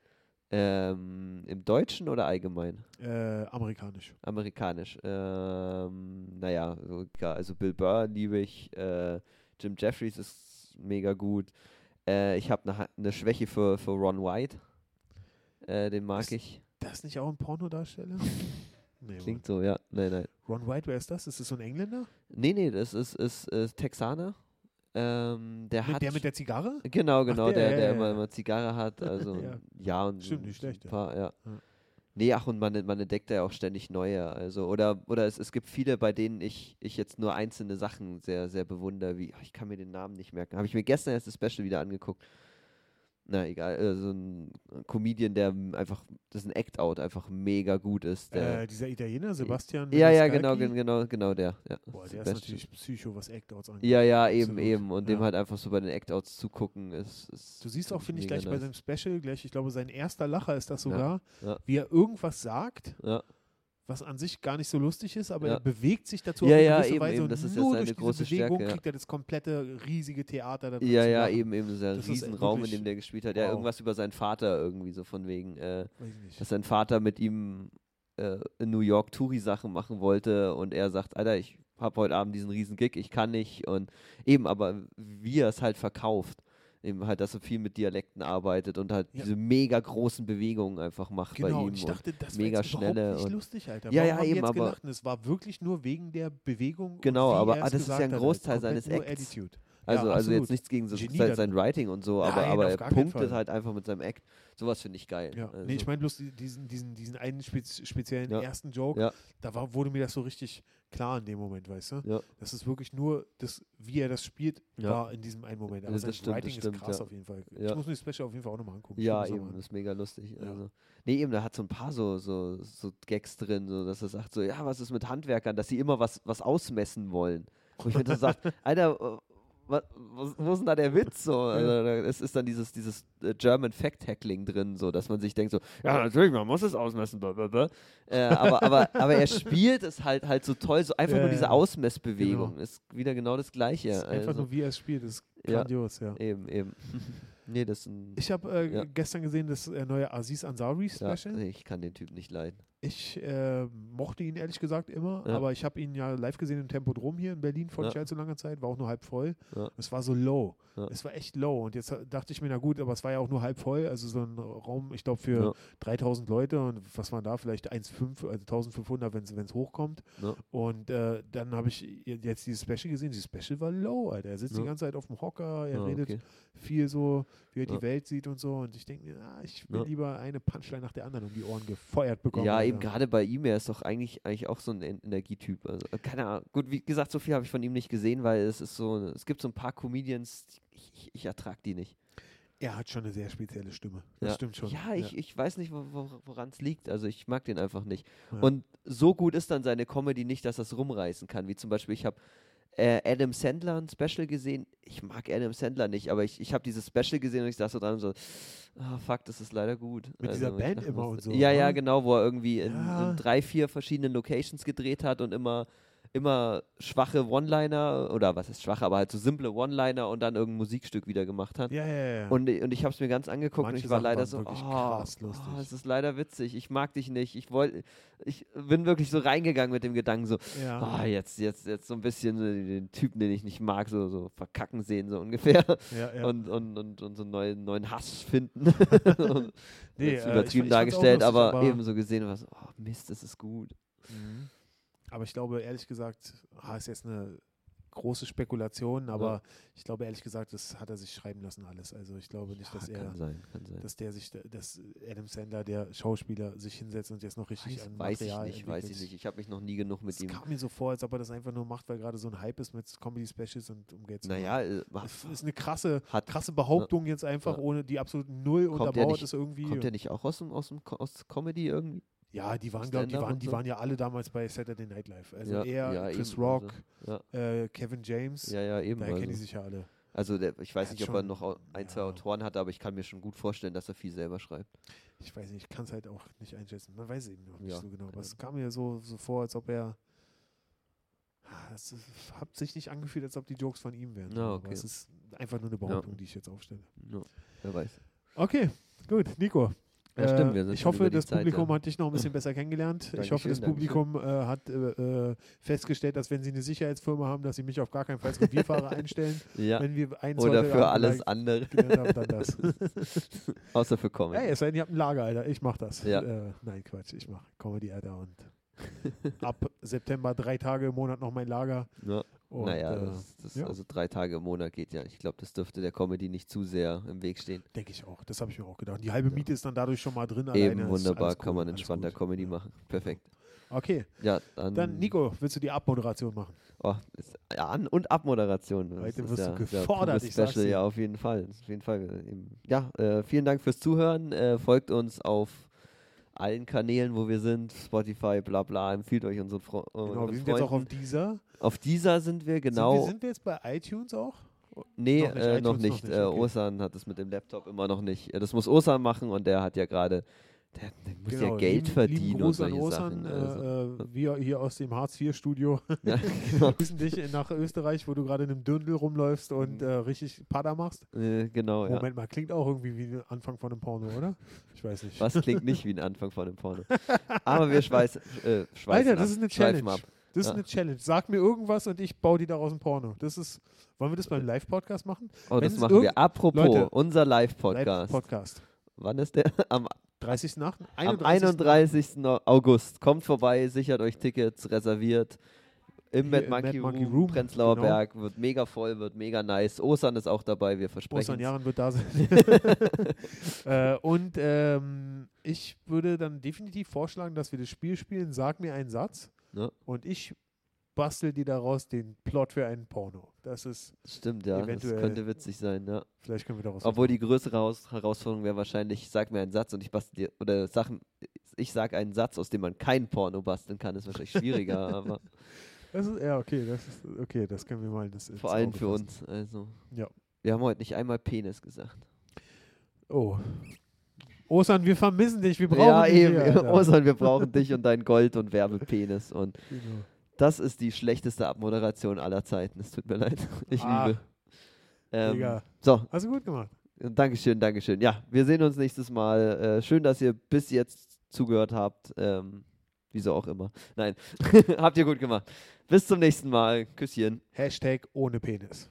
Ähm, Im Deutschen oder allgemein? Äh, amerikanisch. Amerikanisch. Ähm, naja, so, ja, also Bill Burr liebe ich. Äh, Jim Jeffries ist mega gut. Äh, ich habe eine ne Schwäche für, für Ron White. Äh, den mag Ist- ich. Das ist nicht auch ein Pornodarsteller? *laughs* Nee, Klingt so, ja. Nein, nein. Mann. Ron White, wer ist das? Ist das so ein Engländer? Nee, nee, das ist, ist, ist Texaner. Ähm, der Mit hat. der mit der Zigarre? genau, genau, der, der, ja, der ja, immer, immer Zigarre hat. *laughs* Also, Ja. ja. und Stimmt, nicht schlecht. Paar, ja. Ja. Nee, ach, und man, man entdeckt ja auch ständig neue. Also, oder, oder es, es gibt viele, bei denen ich, ich jetzt nur einzelne Sachen sehr, sehr bewundere, wie, ach, ich kann mir den Namen nicht merken. Habe ich mir gestern erst das Special wieder angeguckt. Na, egal, äh, so ein Comedian, der einfach, das ist ein Act-Out, einfach mega gut ist. Der, Äh, dieser Italiener, Sebastian. ja, ja, genau, gen- genau, genau der. Ja, Boah, der ist natürlich Psycho, was Act-Outs angeht. Ja, ja, eben, Absolut. eben. Und dem Ja. halt einfach so bei den Act-Outs zugucken ist. ist Du siehst auch, finde ich, gleich bei nice. seinem Special, gleich, ich glaube, sein erster Lacher ist das sogar, ja. wie er irgendwas sagt, Ja, was an sich gar nicht so lustig ist, aber Ja. er bewegt sich dazu Ja, auf eine ja, gewisse eben, Weise eben, und das ist ja nur durch diese große Bewegung Stärke, ja. kriegt er das komplette riesige Theater ja, zu ja, machen. eben, eben. Dieser Das Riesenraum, in dem der gespielt hat. Ja, wow. irgendwas über seinen Vater irgendwie, so von wegen, äh, dass sein Vater mit ihm äh, in New York Touri-Sachen machen wollte und er sagt, Alter, ich habe heute Abend diesen riesen Gig, ich kann nicht und eben, aber wie er es halt verkauft. Eben halt, dass er viel mit Dialekten arbeitet und halt Ja. diese mega großen Bewegungen einfach macht bei Genau, ihm. und ich dachte, das mega jetzt schnelle nicht und- lustig, Alter. Ja, Warum ja, eben, jetzt aber- gelacht? Es war wirklich nur wegen der Bewegung. Genau, aber er ah, das ist ja ein Großteil seines Acts. Attitude. Also, ja, also jetzt absolut. nichts gegen so Genie sein, sein Writing und so, aber, Nein, aber er punktet halt einfach mit seinem Act. Sowas finde ich geil. Ja, Also, nee, ich meine bloß die- diesen, diesen, diesen einen spez speziellen Ja. ersten Joke, da war, wurde mir das so richtig klar in dem Moment, weißt du? Ja. Das ist wirklich nur, das, wie er das spielt, Ja. war in diesem einen Moment. Aber sein das stimmt, Writing das ist stimmt, krass ja. auf jeden Fall. Ich muss mir das Special auf jeden Fall auch nochmal angucken. Ja, eben, das ist mega lustig. Also. Nee, eben, da hat so ein paar so, so, so Gags drin, so, dass er sagt so, ja, was ist mit Handwerkern, dass sie immer was, was ausmessen wollen. Wo ich mir so sagt, *laughs* Alter, äh, wa- wo, ist denn da der Witz? So, also, es ist dann dieses, dieses äh, German Fact-Hackling drin, so, dass man sich denkt so, ja, natürlich, man muss es ausmessen, blablabla. Äh, aber, aber, aber er spielt es halt halt so toll, so einfach Ja, nur diese ja. Ausmessbewegung. Genau. Ist wieder genau das Gleiche. ist einfach also, nur, wie er es spielt, ist Ja. grandios, ja. eben, eben. *laughs* nee, das. Ich habe äh, Ja. gestern gesehen, das äh, neue Aziz Ansari ja, Special. ich kann den Typ nicht leiden. Ich äh, mochte ihn ehrlich gesagt immer, Ja. aber ich habe ihn ja live gesehen im Tempodrom hier in Berlin vor Ja. nicht allzu langer Zeit, war auch nur halb voll. Ja. Es war so low. Ja. Es war echt low. Und jetzt dachte ich mir, na gut, aber es war ja auch nur halb voll, also so ein Raum, ich glaube, für Ja. 3000 Leute und was waren da, vielleicht 1,5, also 1500, wenn es hochkommt. Und äh, dann habe ich jetzt dieses Special gesehen. Dieses Special war low, Alter. Er sitzt die ganze Zeit auf dem Hocker, er redet okay. viel so, wie er die Welt sieht und so. Und ich denke mir, ah, ich will lieber eine Punchline nach der anderen um die Ohren gefeuert bekommen. Ja, Alter. Eben gerade bei ihm, er ist doch eigentlich, eigentlich auch so ein En- Energietyp. Also, äh, keine Ahnung. Gut, wie gesagt, so viel habe ich von ihm nicht gesehen, weil es ist so, es gibt so ein paar Comedians, ich, ich, ich ertrage die nicht. Er hat schon eine sehr spezielle Stimme. Das Ja. stimmt schon. Ja, ich, ich weiß nicht, wo, wo, woran es liegt. Also ich mag den einfach nicht. Ja. Und so gut ist dann seine Comedy nicht, dass er es rumreißen kann. Wie zum Beispiel, ich habe äh, Adam Sandler ein Special gesehen. Ich mag Adam Sandler nicht, aber ich, ich habe dieses Special gesehen und ich saß so dran und so, ah, fuck, das ist leider gut. Mit dieser ich Band dachte immer und so, Ja, ja, ne? genau, wo er irgendwie in, Ja. in drei, vier verschiedenen Locations gedreht hat und immer immer schwache One-Liner oder was ist schwache, aber halt so simple One-Liner und dann irgendein Musikstück wieder gemacht hat. ja, ja, ja. Und, und ich habe es mir ganz angeguckt Manche und ich war leider so, oh, krass lustig. oh, es ist leider witzig, ich mag dich nicht. Ich wollte, ich bin wirklich so reingegangen mit dem Gedanken so, ja. oh, jetzt, jetzt, jetzt so ein bisschen so den Typen, den ich nicht mag, so, so verkacken sehen, so ungefähr. ja, ja. Und, und, und, und so einen neuen, neuen Hass finden. *laughs* Nee, jetzt äh, ich- übertrieben ich dargestellt, lustig, aber, aber- eben so gesehen, was, oh Mist, das ist gut. Mhm. Aber ich glaube, ehrlich gesagt, ah, ist jetzt eine große Spekulation, aber ich glaube, ehrlich gesagt, das hat er sich schreiben lassen alles. Also ich glaube nicht, dass Ja, er, kann sein, sein. dass der sich, dass Adam Sandler, der Schauspieler, sich hinsetzt und jetzt noch richtig Weiß, an weiß ich Material nicht, weiß ich entwickelt. nicht. Ich habe mich noch nie genug mit Es ihm. kam mir so vor, als ob er das einfach nur macht, weil gerade so ein Hype ist mit Comedy-Specials und um Geld zu Naja, äh. Es ist eine krasse, hat, krasse Behauptung jetzt einfach, Ja. ohne die absolut null Kommt der untermauert nicht- ist irgendwie. kommt der nicht auch aus dem, aus dem aus Comedy irgendwie? Ja, die waren, glaub, die, waren, die waren ja alle damals bei Saturday Night Live. Also Ja, er, ja, Chris eben, Rock, also, äh, Kevin James, Ja, ja, eben. daher kennen die Also, sich ja alle. also der, ich weiß nicht, ob er noch ein, zwei ja. Autoren hat, aber ich kann mir schon gut vorstellen, dass er viel selber schreibt. Ich weiß nicht, ich kann es halt auch nicht einschätzen. Man weiß eben noch nicht Ja, so genau. Aber es kam mir so, so vor, als ob er. Ah, Es hat sich nicht angefühlt, als ob die Jokes von ihm wären. Ja, Aber okay. es ist einfach nur eine Behauptung, die ich jetzt aufstelle. Ja, wer weiß. Okay, gut, Nico. Ja, stimmt, wir sind ich hoffe, das Zeit, Publikum ja. hat dich noch ein bisschen besser kennengelernt. ich hoffe, Dankeschön, das Publikum äh, hat äh, äh, festgestellt, dass wenn sie eine Sicherheitsfirma haben, dass sie mich auf gar keinen Fall als Revierfahrer *laughs* einstellen. Ja. Wenn wir eins Oder für Abend alles andere. haben, dann das. *laughs* Außer für Comedy. Ey, es sei denn, ihr habt ein Lager, Alter. Ich mach das. Ja. Äh, nein, Quatsch. Ich mach Comedy, Alter. Und ab *laughs* September drei Tage im Monat noch mein Lager. ja. Und, naja, äh, das, das, ja. also drei Tage im Monat geht ja. Ich glaube, das dürfte der Comedy nicht zu sehr im Weg stehen. Denke ich auch. Das habe ich mir auch gedacht. Die halbe Miete ist dann dadurch schon mal drin. Eben, alleine. Wunderbar, alles kann cool, man entspannter. Comedy Ja. machen. Perfekt. Okay, Ja, dann. dann Nico, willst du die Abmoderation machen? Oh, ist, ja, An- und Abmoderation. Das Heute wirst du ja, gefordert, pures ich Special, ja, auf jeden Fall. Auf jeden Fall. Ja, äh, vielen Dank fürs Zuhören. Äh, folgt uns auf allen Kanälen, wo wir sind. Spotify, bla bla. Empfiehlt euch unseren, Fro Genau, unseren wir sind jetzt auch auf Freunden. dieser. auf dieser sind wir, Sind, genau. wir, sind wir jetzt bei iTunes auch? Nee, Noch nicht, äh, noch noch nicht. nicht, Äh, okay. Osan hat es mit dem Laptop immer noch nicht. Äh, Das muss Osan machen und der hat ja gerade, der, der muss ja Geld Genau, lieben, verdienen lieben und Gruß an solche Osan, Sachen. Also, äh, äh, wir hier aus dem Hartz-IV-Studio. ja, *laughs* genau. grüßen dich nach Österreich, wo du gerade in einem Dürndl rumläufst und äh, richtig Pada machst. Äh, genau, ja. Moment mal, klingt auch irgendwie wie der Anfang von einem Porno, oder? Ich weiß nicht. Was klingt nicht wie ein Anfang von einem Porno. *laughs* Aber wir schweißen, äh, schweißen Alter, ab. das ist eine Challenge. ab. Das ist Ja. eine Challenge. Sag mir irgendwas und ich baue die daraus ein Porno. Das ist, wollen wir das beim Live-Podcast machen? Oh, das Wenn's machen wir. Apropos, Leute, unser Live-Podcast. Live-Podcast. Wann ist der? *laughs* Am, 30.8. am 31. August. Kommt vorbei, sichert euch Tickets, reserviert. Im Mad Monkey, Mad Monkey Room, Room, Prenzlauer genau. Berg. Wird mega voll, wird mega nice. Osan ist auch dabei, wir versprechen Ostern Jahren wird da sein. *laughs* *laughs* äh, und ähm, ich würde dann definitiv vorschlagen, dass wir das Spiel spielen. Sag mir einen Satz Ja. und ich bastel dir daraus den Plot für einen Porno. Das ist, Stimmt, ja. Das könnte witzig sein, ja. vielleicht können wir daraus Obwohl die größere Haus Herausforderung wäre wahrscheinlich, sag mir einen Satz und ich bastel dir, oder Sachen, ich sag einen Satz, aus dem man kein Porno basteln kann, ist wahrscheinlich schwieriger, *laughs* aber Das ist, ja, okay, das ist, okay, das können wir mal. Das vor allem für uns. Also. Ja. Wir haben heute nicht einmal Penis gesagt. Oh. Osan, wir vermissen dich, wir brauchen ja, dich eben. hier. *laughs* Osan, wir brauchen dich und dein Gold- und Werbepenis. Und Genau. Das ist die schlechteste Abmoderation aller Zeiten. Es tut mir leid. *laughs* Ich Ah, übe. Ähm, Digga. so, Hast du gut gemacht. Dankeschön, Dankeschön. Ja, wir sehen uns nächstes Mal. Äh, schön, dass ihr bis jetzt zugehört habt. Ähm, wieso auch immer. Nein, *laughs* habt ihr gut gemacht. Bis zum nächsten Mal. Küsschen. Hashtag ohne Penis.